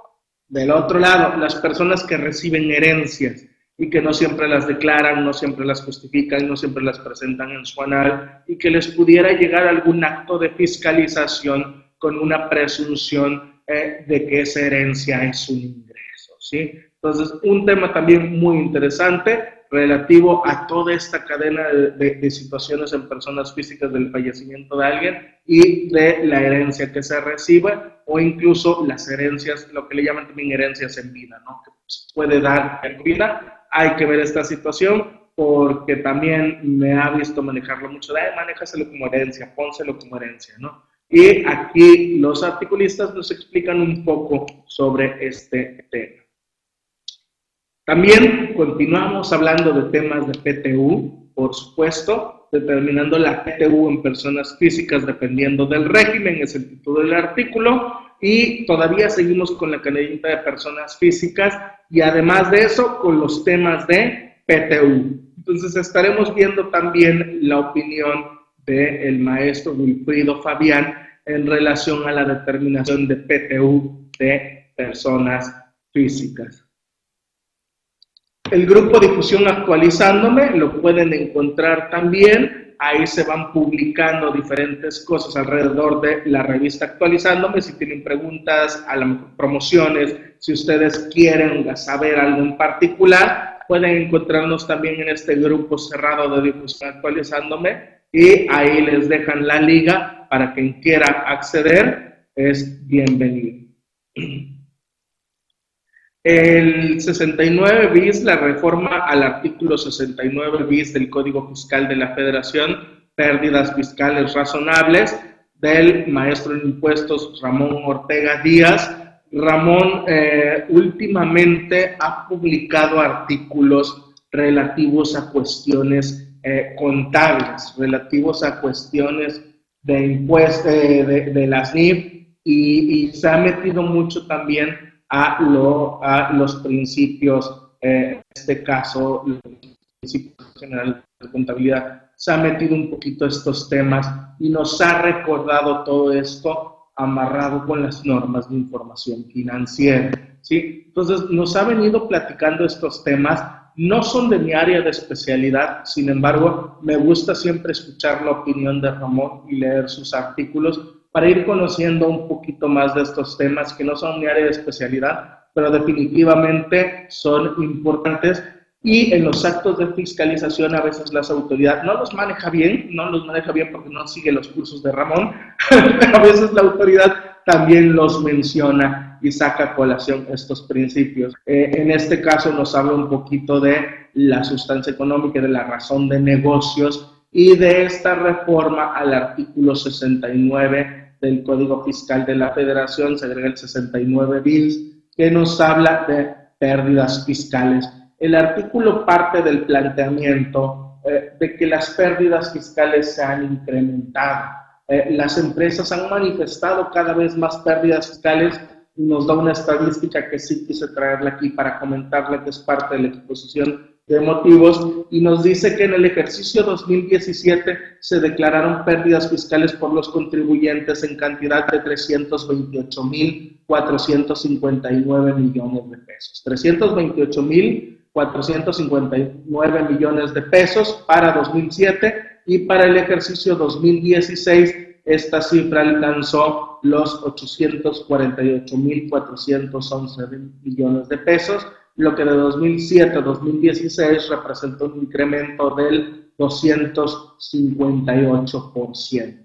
del otro lado, las personas que reciben herencias y que no siempre las declaran, no siempre las justifican, no siempre las presentan en su anal y que les pudiera llegar algún acto de fiscalización con una presunción eh, de que esa herencia es un ingreso, ¿sí? Entonces, un tema también muy interesante relativo a toda esta cadena de, situaciones en personas físicas del fallecimiento de alguien y de la herencia que se recibe o incluso las herencias, lo que le llaman también herencias en vida, ¿no? Que puede dar en vida. Hay que ver esta situación porque también me ha visto manejarlo mucho. De, manéjaselo como herencia, pónselo como herencia, ¿no? Y aquí los articulistas nos explican un poco sobre este tema. También continuamos hablando de temas de PTU, por supuesto, determinando la PTU en personas físicas dependiendo del régimen, es el título del artículo, y todavía seguimos con la canelita de personas físicas y además de eso con los temas de PTU. Entonces estaremos viendo también la opinión del maestro Wilfrido Fabián en relación a la determinación de PTU de personas físicas. El grupo Difusión Actualizándome lo pueden encontrar también. Ahí se van publicando diferentes cosas alrededor de la revista Actualizándome. Si tienen preguntas, a las promociones, si ustedes quieren saber algo en particular, pueden encontrarnos también en este grupo cerrado de Difusión Actualizándome y ahí les dejan la liga para quien quiera acceder, es bienvenido. El 69 bis, la reforma al artículo 69 bis del Código Fiscal de la Federación, pérdidas fiscales razonables, del maestro en impuestos Ramón Ortega Díaz. Ramón eh, últimamente ha publicado artículos relativos a cuestiones eh, contables relativos a cuestiones de impuestos de, de, las NIF y, se ha metido mucho también a, lo, a los principios, eh, en este caso, los principios generales de contabilidad, se ha metido un poquito estos temas y nos ha recordado todo esto amarrado con las normas de información financiera. ¿sí? Entonces, nos ha venido platicando estos temas. No son de mi área de especialidad, sin embargo, me gusta siempre escuchar la opinión de Ramón y leer sus artículos para ir conociendo un poquito más de estos temas que no son mi área de especialidad, pero definitivamente son importantes y en los actos de fiscalización a veces las autoridades no los maneja bien, no los maneja bien porque no sigue los cursos de Ramón, a veces la autoridad también los menciona y saca a colación estos principios. Eh, en este caso nos habla un poquito de la sustancia económica, de la razón de negocios y de esta reforma al artículo 69 del Código Fiscal de la Federación, se agrega el 69 bis, que nos habla de pérdidas fiscales el artículo parte del planteamiento eh, de que las pérdidas fiscales se han incrementado. Eh, las empresas han manifestado cada vez más pérdidas fiscales y nos da una estadística que sí quise traerla aquí para comentarle que es parte de la exposición de motivos y nos dice que en el ejercicio 2017 se declararon pérdidas fiscales por los contribuyentes en cantidad de 328.459 millones de pesos. 328.000 459 millones de pesos para 2007 y para el ejercicio 2016 esta cifra alcanzó los 848.411 millones de pesos, lo que de 2007 a 2016 representó un incremento del 258%.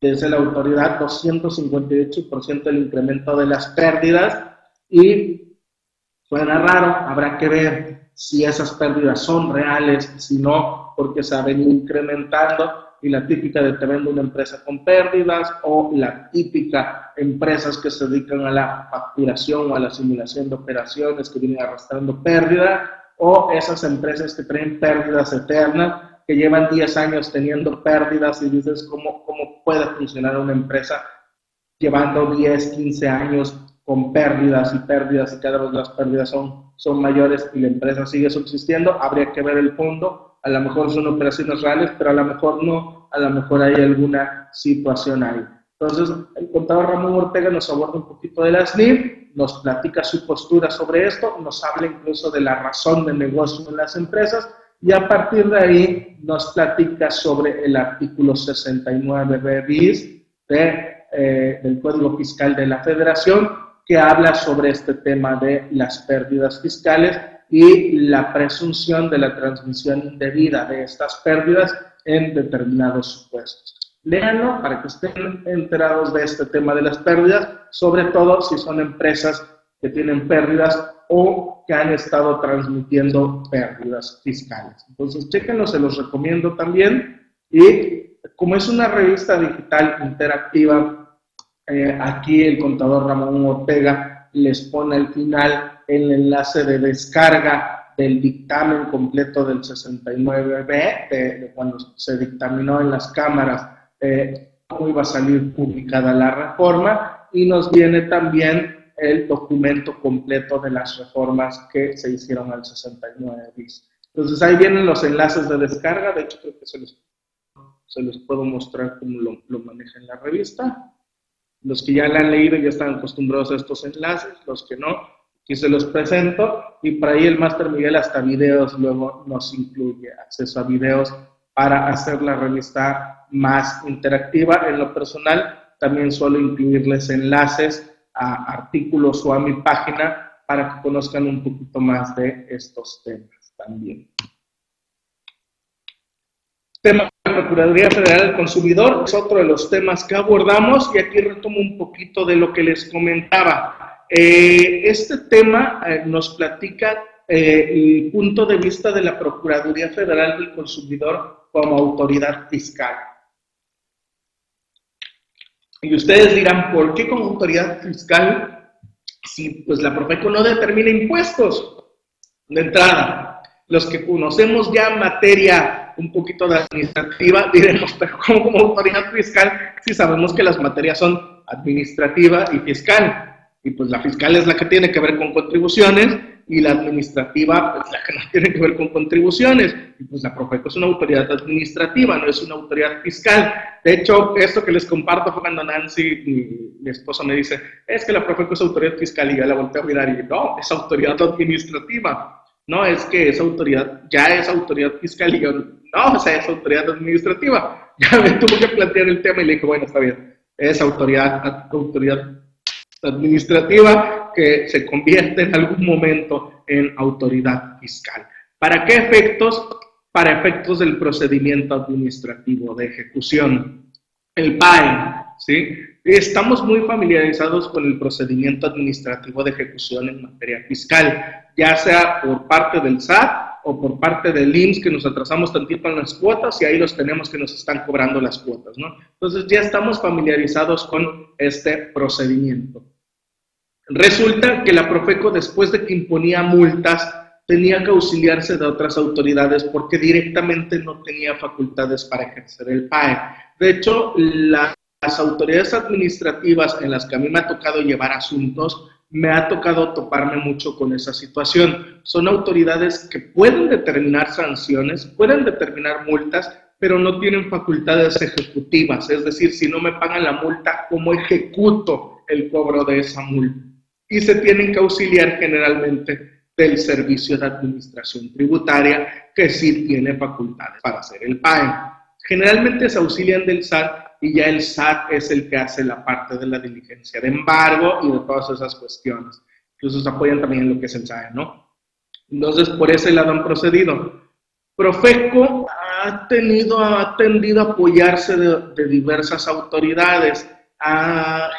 Desde la autoridad, 258% del incremento de las pérdidas y suena raro, habrá que ver si esas pérdidas son reales, si no, porque se ha venido incrementando y la típica de te vendo una empresa con pérdidas o la típica empresas que se dedican a la facturación o a la simulación de operaciones que vienen arrastrando pérdida o esas empresas que traen pérdidas eternas que llevan 10 años teniendo pérdidas y dices cómo, cómo puede funcionar una empresa llevando 10, 15 años con pérdidas y pérdidas y cada vez las pérdidas son, son mayores y la empresa sigue subsistiendo, habría que ver el fondo, a lo mejor son operaciones reales, pero a lo mejor no, a lo mejor hay alguna situación ahí. Entonces, el contador Ramón Ortega nos aborda un poquito de las NIF, nos platica su postura sobre esto, nos habla incluso de la razón de negocio en las empresas y a partir de ahí nos platica sobre el artículo 69b bis de, eh, del Código Fiscal de la Federación, que habla sobre este tema de las pérdidas fiscales y la presunción de la transmisión indebida de estas pérdidas en determinados supuestos. Léanlo para que estén enterados de este tema de las pérdidas, sobre todo si son empresas que tienen pérdidas o que han estado transmitiendo pérdidas fiscales. Entonces, chéquenlo, se los recomiendo también. Y como es una revista digital interactiva, eh, aquí el contador Ramón Ortega les pone al final el enlace de descarga del dictamen completo del 69B, de, cuando se dictaminó en las cámaras eh, cómo iba a salir publicada la reforma, y nos viene también el documento completo de las reformas que se hicieron al 69 bis. Entonces ahí vienen los enlaces de descarga, de hecho creo que se los, se los puedo mostrar cómo lo, lo maneja en la revista. Los que ya la han leído ya están acostumbrados a estos enlaces, los que no, aquí se los presento y por ahí el Máster Miguel hasta videos luego nos incluye acceso a videos para hacer la revista más interactiva. En lo personal también suelo incluirles enlaces a artículos o a mi página para que conozcan un poquito más de estos temas también. Tema de la Procuraduría Federal del Consumidor es otro de los temas que abordamos y aquí retomo un poquito de lo que les comentaba. Eh, este tema eh, nos platica eh, el punto de vista de la Procuraduría Federal del Consumidor como autoridad fiscal. Y ustedes dirán, ¿por qué como autoridad fiscal si pues la Profeco no determina impuestos de entrada? Los que conocemos ya materia un poquito de administrativa, diremos, pero ¿cómo como autoridad fiscal si sabemos que las materias son administrativa y fiscal? Y pues la fiscal es la que tiene que ver con contribuciones y la administrativa es la que no tiene que ver con contribuciones. Y pues la Profeco es una autoridad administrativa, no es una autoridad fiscal. De hecho, esto que les comparto fue cuando Nancy mi esposa me dice, es que la Profeco es autoridad fiscal y ya la volteo a mirar y no, es autoridad administrativa. No, es que esa autoridad ya es autoridad fiscal y yo, no, o sea, es autoridad administrativa. Ya me tuvo que plantear el tema y le dije, bueno, está bien, es autoridad, autoridad administrativa que se convierte en algún momento en autoridad fiscal. ¿Para qué efectos? Para efectos del procedimiento administrativo de ejecución. El PAE, ¿sí? Estamos muy familiarizados con el procedimiento administrativo de ejecución en materia fiscal, ya sea por parte del SAT o por parte del IMSS que nos atrasamos tantito en las cuotas y ahí los tenemos que nos están cobrando las cuotas, ¿no? Entonces ya estamos familiarizados con este procedimiento. Resulta que la Profeco después de que imponía multas tenía que auxiliarse de otras autoridades porque directamente no tenía facultades para ejercer el PAE. De hecho, las autoridades administrativas en las que a mí me ha tocado llevar asuntos, me ha tocado toparme mucho con esa situación. Son autoridades que pueden determinar sanciones, pueden determinar multas, pero no tienen facultades ejecutivas. Es decir, si no me pagan la multa, ¿cómo ejecuto el cobro de esa multa? Y se tienen que auxiliar generalmente del Servicio de Administración Tributaria, que sí tiene facultades para hacer el PAE. Generalmente se auxilian del SAT y ya el SAT es el que hace la parte de la diligencia de embargo y de todas esas cuestiones. Incluso se apoyan también en lo que es el SAE, ¿no? Entonces, por ese lado han procedido. Profeco ha tenido, ha tendido a apoyarse de, diversas autoridades,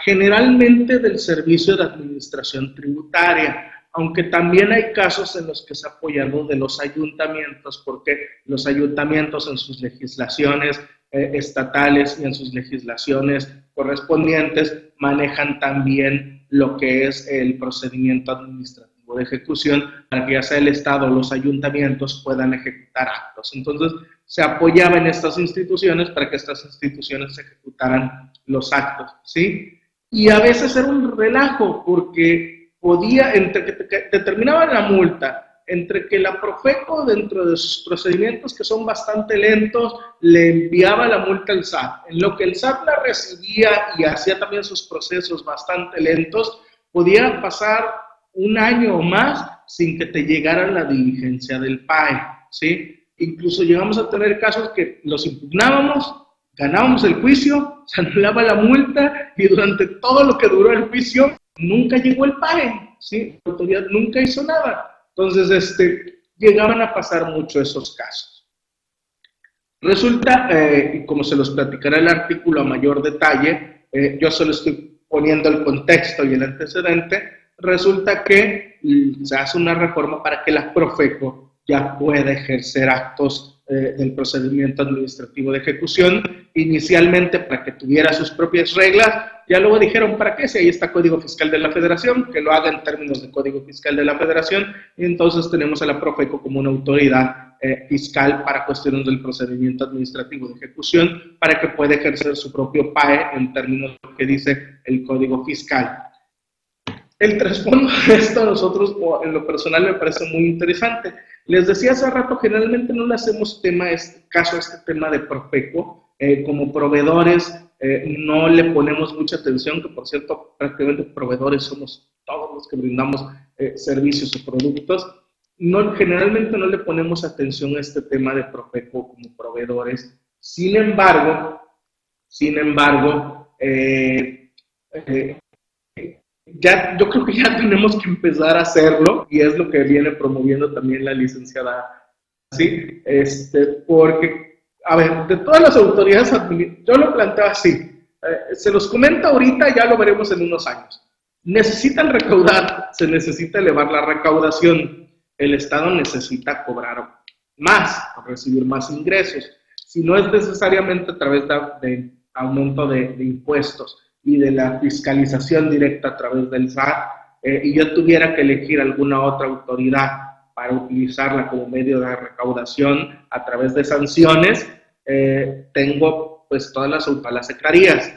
generalmente del Servicio de Administración Tributaria, aunque también hay casos en los que se ha apoyado de los ayuntamientos, porque los ayuntamientos en sus legislaciones eh, estatales y en sus legislaciones correspondientes manejan también lo que es el procedimiento administrativo de ejecución para que ya sea el Estado o los ayuntamientos puedan ejecutar actos. Entonces, se apoyaba en estas instituciones para que estas instituciones ejecutaran los actos, ¿sí? Y a veces era un relajo porque podía, entre que determinaban la multa, entre que la Profeco, dentro de sus procedimientos que son bastante lentos, le enviaba la multa al SAT. En lo que el SAT la recibía y hacía también sus procesos bastante lentos, podía pasar un año o más sin que te llegara la diligencia del PAE, ¿sí? Incluso llegamos a tener casos que los impugnábamos, ganábamos el juicio, se anulaba la multa y durante todo lo que duró el juicio nunca llegó el PAE, ¿sí? La autoridad nunca hizo nada. Entonces, este, llegaban a pasar mucho esos casos. Resulta, eh, como se los platicará el artículo a mayor detalle, eh, yo solo estoy poniendo el contexto y el antecedente, resulta que mm, se hace una reforma para que la Profeco ya pueda ejercer actos eh, del procedimiento administrativo de ejecución, inicialmente para que tuviera sus propias reglas, ya luego dijeron, ¿para qué? Si ahí está Código Fiscal de la Federación, que lo haga en términos de Código Fiscal de la Federación, y entonces tenemos a la Profeco como una autoridad eh, fiscal para cuestiones del procedimiento administrativo de ejecución, para que pueda ejercer su propio PAE en términos de lo que dice el Código Fiscal. El trasfondo de esto a nosotros, en lo personal, me parece muy interesante. Les decía hace rato, generalmente no le hacemos tema, este, caso a este tema de Profeco, eh, como proveedores eh, no le ponemos mucha atención, que por cierto, prácticamente proveedores somos todos los que brindamos eh, servicios o productos. No, generalmente no le ponemos atención a este tema de Profeco como proveedores. Sin embargo, sin embargo, eh, ya, yo creo que ya tenemos que empezar a hacerlo y es lo que viene promoviendo también la licenciada, ¿sí? Este, porque a ver, de todas las autoridades yo lo planteo así, eh, se los comenta ahorita, ya lo veremos en unos años. Necesitan recaudar, se necesita elevar la recaudación, el Estado necesita cobrar más, recibir más ingresos, si no es necesariamente a través de, aumento de, impuestos y de la fiscalización directa a través del SAT, eh, y yo tuviera que elegir alguna otra autoridad para utilizarla como medio de recaudación a través de sanciones, eh, tengo pues todas las, las secretarías.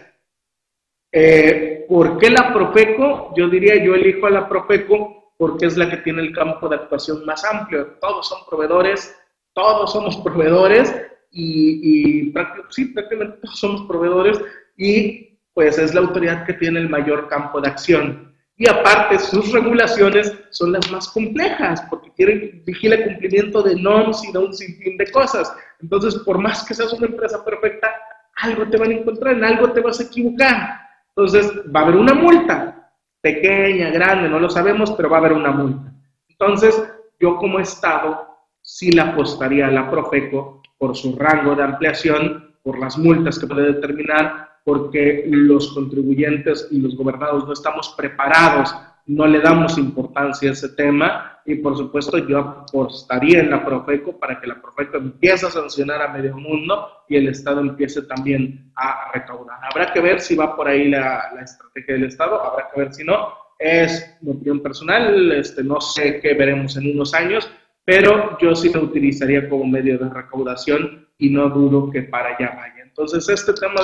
Eh, ¿Por qué la Profeco? Yo diría, yo elijo a la Profeco porque es la que tiene el campo de actuación más amplio. Todos son proveedores, todos somos proveedores y, y sí, prácticamente todos somos proveedores y pues es la autoridad que tiene el mayor campo de acción. Y aparte, sus regulaciones son las más complejas, porque quieren vigilar el cumplimiento de normas y de un sinfín de cosas. Entonces, por más que seas una empresa perfecta, algo te van a encontrar, en algo te vas a equivocar. Entonces, va a haber una multa, pequeña, grande, no lo sabemos, pero va a haber una multa. Entonces, yo como Estado sí le apostaría a la Profeco por su rango de ampliación, por las multas que puede determinar, porque los contribuyentes y los gobernados no estamos preparados, no le damos importancia a ese tema y por supuesto yo apostaría en la Profeco para que la Profeco empiece a sancionar a medio mundo y el Estado empiece también a recaudar. Habrá que ver si va por ahí la, la estrategia del Estado, habrá que ver si no. Es mi opinión personal, este, no sé qué veremos en unos años, pero yo sí lo utilizaría como medio de recaudación y no dudo que para allá vaya. Entonces, este tema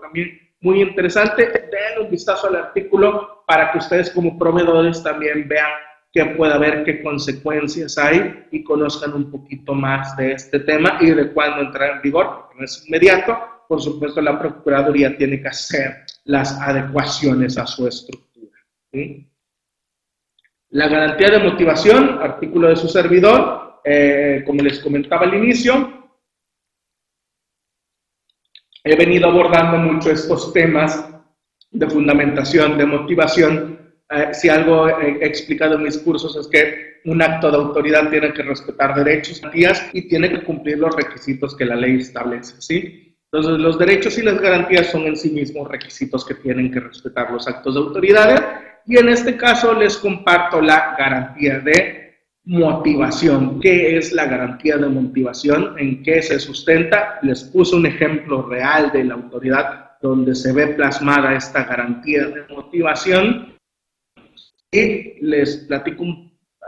también muy interesante. Den un vistazo al artículo para que ustedes como proveedores también vean qué puede haber, qué consecuencias hay y conozcan un poquito más de este tema y de cuándo entrará en vigor, porque no es inmediato. Por supuesto, la Procuraduría tiene que hacer las adecuaciones a su estructura. La garantía de motivación, artículo de su servidor, eh, como les comentaba al inicio, he venido abordando mucho estos temas de fundamentación, de motivación. Eh, si algo he explicado en mis cursos es que un acto de autoridad tiene que respetar derechos y tiene que cumplir los requisitos que la ley establece, ¿sí? Entonces, los derechos y las garantías son en sí mismos requisitos que tienen que respetar los actos de autoridades y en este caso les comparto la garantía de motivación. ¿Qué es la garantía de motivación? ¿En qué se sustenta? Les puse un ejemplo real de la autoridad donde se ve plasmada esta garantía de motivación y les platico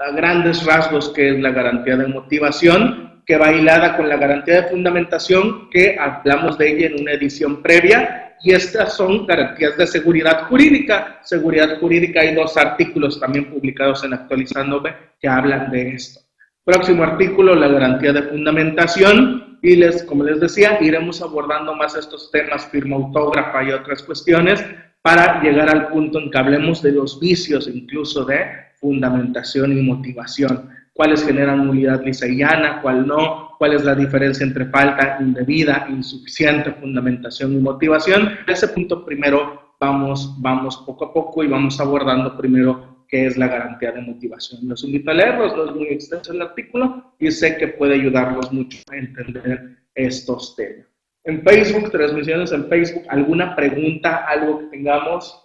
a grandes rasgos qué es la garantía de motivación, que va hilada con la garantía de fundamentación, que hablamos de ella en una edición previa, y estas son garantías de seguridad jurídica. Seguridad jurídica, hay dos artículos también publicados en Actualizándome que hablan de esto. Próximo artículo, la garantía de fundamentación. Y les, como les decía, iremos abordando más estos temas, firma autógrafa y otras cuestiones, para llegar al punto en que hablemos de los vicios incluso de fundamentación y motivación cuáles generan nulidad lisa y llana, cuál no, cuál es la diferencia entre falta indebida, insuficiente, fundamentación y motivación. En ese punto primero vamos, vamos poco a poco y vamos abordando primero qué es la garantía de motivación. Los invito a leerlos, no es muy extenso el artículo y sé que puede ayudarlos mucho a entender estos temas. En Facebook, transmisiones en Facebook, ¿alguna pregunta, algo que tengamos?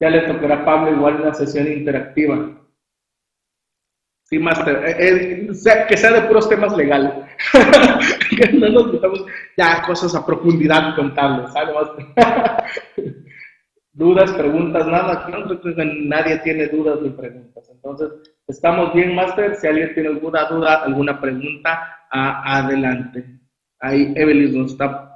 Ya le tocará a Pablo igual una sesión interactiva. Sí, Master. Eh, eh, que sea de puros temas legales. que no nos metamos ya cosas a profundidad contables, ¿sabes, Master? dudas, preguntas, nada. Nadie tiene dudas ni preguntas. Entonces, estamos bien, Master. Si alguien tiene alguna duda, alguna pregunta, adelante. Ahí Evelyn nos está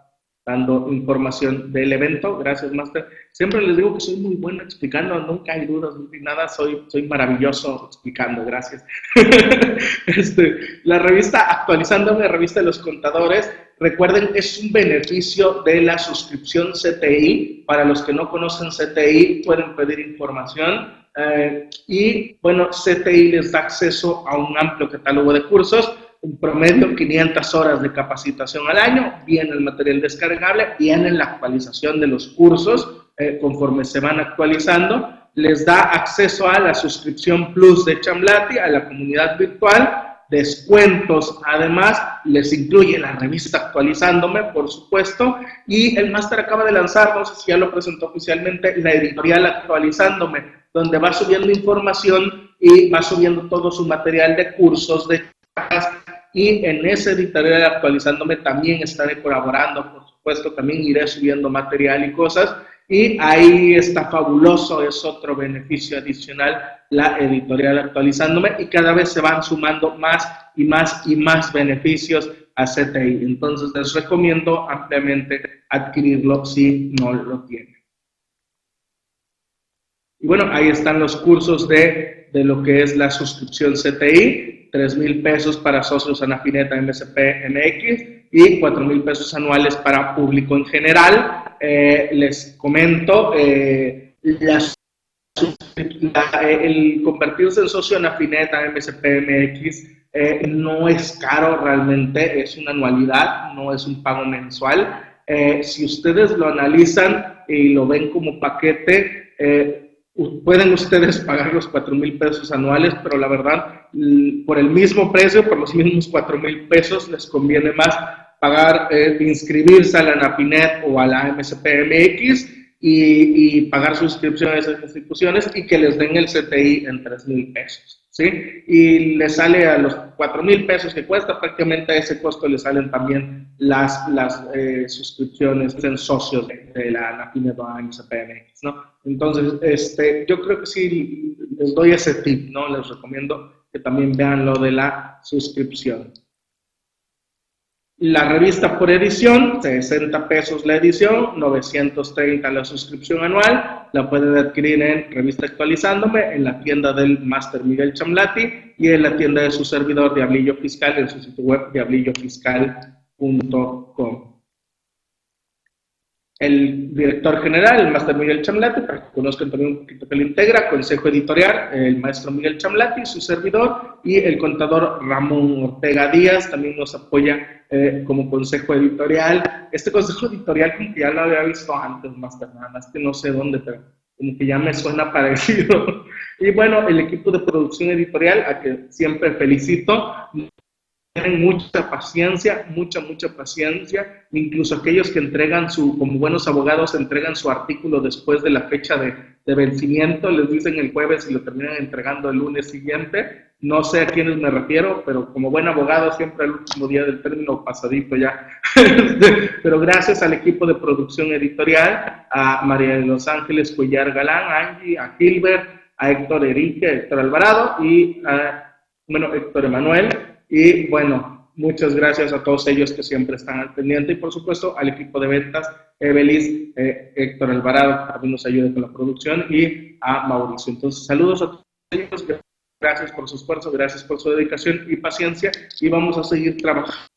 dando información del evento. Gracias, Master. Siempre les digo que soy muy bueno explicando, nunca hay dudas, ni nada, soy, soy maravilloso explicando, gracias. este, la revista Actualizando la revista de los contadores, recuerden, es un beneficio de la suscripción CTI. Para los que no conocen CTI, pueden pedir información. Eh, y bueno, CTI les da acceso a un amplio catálogo de cursos un promedio 500 horas de capacitación al año, viene el material descargable, viene la actualización de los cursos eh, conforme se van actualizando, les da acceso a la suscripción plus de Chamblati, a la comunidad virtual, descuentos, además les incluye la revista actualizándome, por supuesto, y el máster acaba de lanzar, no sé si ya lo presentó oficialmente, la editorial actualizándome, donde va subiendo información y va subiendo todo su material de cursos, de y en ese editorial actualizándome también estaré colaborando, por supuesto, también iré subiendo material y cosas. Y ahí está fabuloso, es otro beneficio adicional, la editorial actualizándome y cada vez se van sumando más y más y más beneficios a CTI. Entonces les recomiendo ampliamente adquirirlo si no lo tienen. Y bueno, ahí están los cursos de, de lo que es la suscripción CTI. 3 mil pesos para socios Anafineta MSP MX y 4 mil pesos anuales para público en general. Eh, les comento, eh, el convertirse en socio en Afineta MSPMX eh, no es caro realmente, es una anualidad, no es un pago mensual. si ustedes lo analizan y lo ven como paquete, pueden ustedes pagar los 4 mil pesos anuales, pero la verdad, por el mismo precio, por los mismos 4 mil pesos, les conviene más pagar, eh, inscribirse a la NAPINET o a la MSPMX y, y, pagar suscripción a esas instituciones y que les den el CTI en 3 mil pesos. ¿Sí? Y le sale a los 4 mil pesos que cuesta, prácticamente a ese costo le salen también las, las eh, suscripciones en socios de, la NAPINET la MSPMX, ¿no? Entonces, este, yo creo que sí les doy ese tip, ¿no? Les recomiendo que también vean lo de la suscripción. La revista por edición, 60 pesos la edición, 930 la suscripción anual, la pueden adquirir en Revista Actualizándome, en la tienda del Master Miguel Chamlati y en la tienda de su servidor Diablillo Fiscal, en su sitio web diablillofiscal.com el director general, el maestro Miguel Chamlati, para que conozcan también un poquito que lo integra, consejo editorial, el maestro Miguel Chamlati, su servidor, y el contador Ramón Ortega Díaz también nos apoya eh, como consejo editorial. Este consejo editorial como que ya lo había visto antes, más nada más que no sé dónde, pero como que ya me suena parecido. y bueno, el equipo de producción editorial, a que siempre felicito, tienen mucha paciencia, mucha, mucha paciencia, incluso aquellos que entregan su, como buenos abogados, entregan su artículo después de la fecha de, vencimiento, les dicen el jueves y lo terminan entregando el lunes siguiente. No sé a quiénes me refiero, pero como buen abogado siempre el último día del término pasadito ya. pero gracias al equipo de producción editorial, a María de Los Ángeles Cuellar Galán, a Angie, a Gilbert, a Héctor Enrique, Héctor Alvarado y a, bueno, Héctor Emanuel, y bueno, muchas gracias a todos ellos que siempre están al pendiente y por supuesto al equipo de ventas, Evelis, eh, Héctor Alvarado, que también nos ayuda con la producción, y a Mauricio. Entonces, saludos a todos ellos, gracias por su esfuerzo, gracias por su dedicación y paciencia y vamos a seguir trabajando.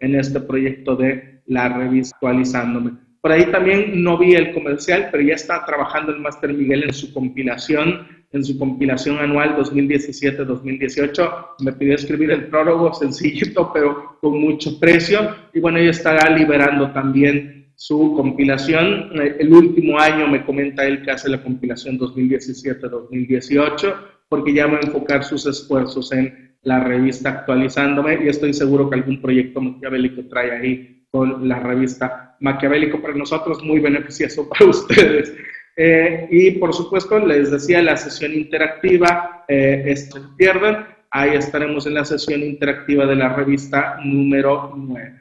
en este proyecto de la revista actualizándome. Por ahí también no vi el comercial, pero ya está trabajando el Máster Miguel en su compilación, en su compilación anual 2017-2018. Me pidió escribir el prólogo sencillito, pero con mucho precio. Y bueno, ya estará liberando también su compilación. El último año me comenta él que hace la compilación 2017-2018, porque ya va a enfocar sus esfuerzos en la revista actualizándome y estoy seguro que algún proyecto maquiavélico trae ahí con la revista Maquiavélico para nosotros, muy beneficioso para ustedes. Eh, y por supuesto, les decía, la sesión interactiva, eh, esto se pierden, ahí estaremos en la sesión interactiva de la revista número 9.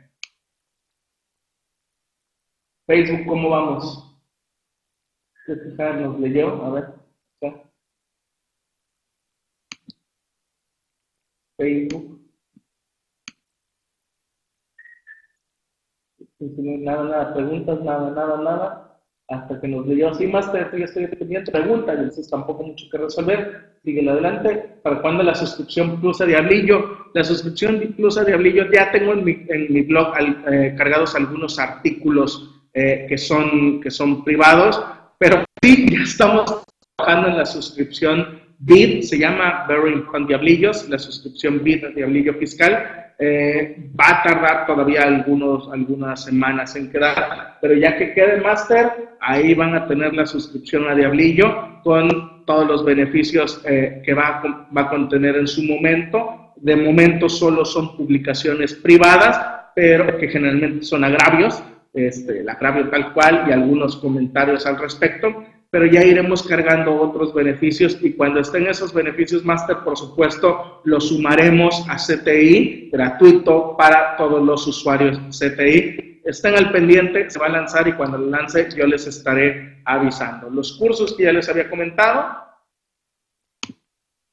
Facebook, ¿cómo vamos? ¿Nos leyó? A ver. Facebook. Nada, nada, preguntas, nada, nada, nada, hasta que nos leyó, sí, más ya estoy pendiente, pregunta, entonces tampoco mucho que resolver, sigue adelante, ¿para cuándo la suscripción Plus a Diablillo? La suscripción Plus a Diablillo, ya tengo en mi, en mi blog eh, cargados algunos artículos eh, que, son, que son privados, pero sí, ya estamos trabajando en la suscripción BID, se llama Bearing con Diablillos, la suscripción BID Diablillo Fiscal, eh, va a tardar todavía algunos, algunas semanas en quedar, pero ya que quede máster, ahí van a tener la suscripción a Diablillo con todos los beneficios eh, que va a, va a contener en su momento. De momento solo son publicaciones privadas, pero que generalmente son agravios, este, el agravio tal cual y algunos comentarios al respecto pero ya iremos cargando otros beneficios y cuando estén esos beneficios máster, por supuesto, los sumaremos a CTI gratuito para todos los usuarios CTI. Estén al pendiente, se va a lanzar y cuando lo lance yo les estaré avisando. Los cursos que ya les había comentado.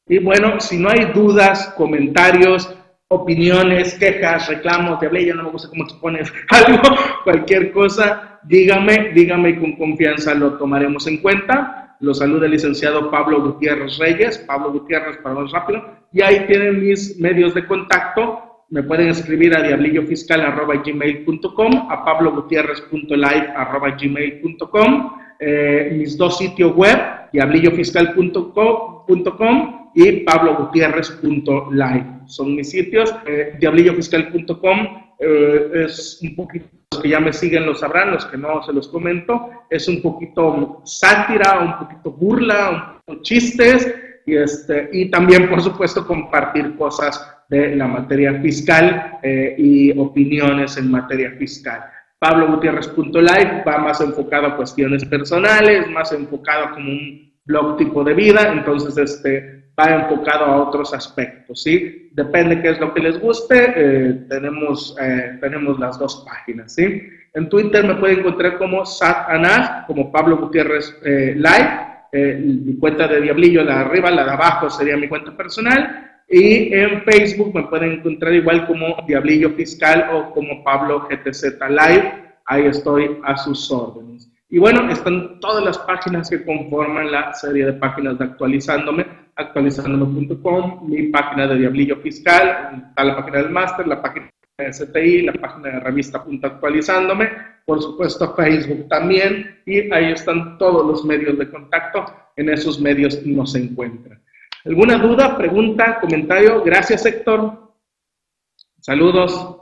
Y bueno, si no hay dudas, comentarios, opiniones, quejas, reclamos, te ya no me gusta cómo expones algo, cualquier cosa, dígame, dígame y con confianza lo tomaremos en cuenta. Los saluda el licenciado Pablo Gutiérrez Reyes, Pablo Gutiérrez más rápido, y ahí tienen mis medios de contacto. Me pueden escribir a diablillofiscal.gmail.com, a pablogutierrez.live.gmail.com, eh, mis dos sitios web, diablillofiscal.com y pablogutierrez.live. Son mis sitios. Eh, diablillofiscal.com eh, es un poquito, los que ya me siguen lo sabrán, los que no se los comento, es un poquito sátira, un poquito burla, un poquito chistes y, este, y también, por supuesto, compartir cosas de la materia fiscal eh, y opiniones en materia fiscal. PabloGutierrez.live va más enfocado a cuestiones personales, más enfocado como un blog tipo de vida, entonces este, va enfocado a otros aspectos, ¿sí? Depende qué es lo que les guste, eh, tenemos, eh, tenemos las dos páginas, ¿sí? En Twitter me pueden encontrar como Sat como Pablo Gutiérrez eh, Live, mi cuenta de Diablillo, la de arriba, la de abajo sería mi cuenta personal, y en Facebook me pueden encontrar igual como Diablillo Fiscal o como Pablo GTZ Live, ahí estoy a sus órdenes. Y bueno, están todas las páginas que conforman la serie de páginas de Actualizándome, actualizándome.com, mi página de Diablillo Fiscal, está la página del máster, la página de STI, la página de revista.actualizándome, por supuesto Facebook también, y ahí están todos los medios de contacto, en esos medios nos encuentran. ¿Alguna duda, pregunta, comentario? Gracias, Héctor. Saludos.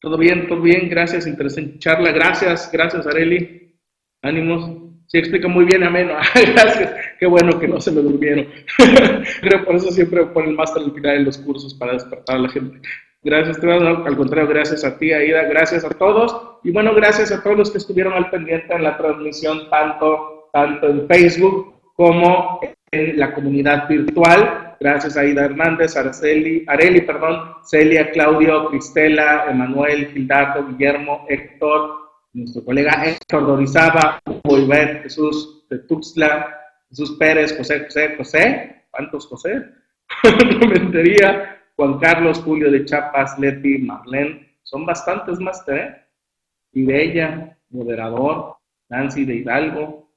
Todo bien, todo bien, gracias, interesante charla. Gracias, gracias, Areli. Ánimos. Sí, explica muy bien, ameno. Gracias. Qué bueno que no se me durmieron. Creo por eso siempre ponen más al final en los cursos para despertar a la gente. Gracias, al contrario, gracias a ti, Aida, gracias a todos. Y bueno, gracias a todos los que estuvieron al pendiente en la transmisión, tanto, tanto en Facebook como en la comunidad virtual. Gracias Aida Hernández, Araceli, Areli, perdón, Celia, Claudio, Cristela, Emanuel, Gildardo, Guillermo, Héctor, nuestro colega Héctor Dorizaba, Hugo Ivette, Jesús de Tuxtla, Jesús Pérez, José, José, José, ¿cuántos José? Mentería, Juan Carlos, Julio de Chapas, Leti, Marlene, son bastantes más, ¿eh? Y moderador, Nancy de Hidalgo,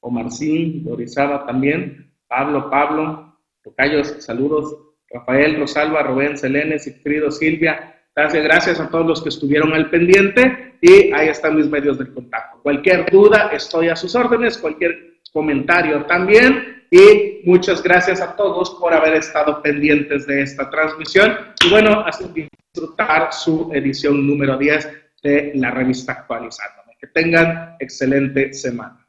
Omarcín, Dorizaba también, Pablo, Pablo, Tocayos, saludos, Rafael, Rosalba, Rubén, Selene, Sigfrido, Silvia, Gracias, gracias a todos los que estuvieron al pendiente y ahí están mis medios de contacto. Cualquier duda, estoy a sus órdenes, cualquier comentario también y muchas gracias a todos por haber estado pendientes de esta transmisión y bueno, así disfrutar su edición número 10 de la revista Actualizándome. Que tengan excelente semana.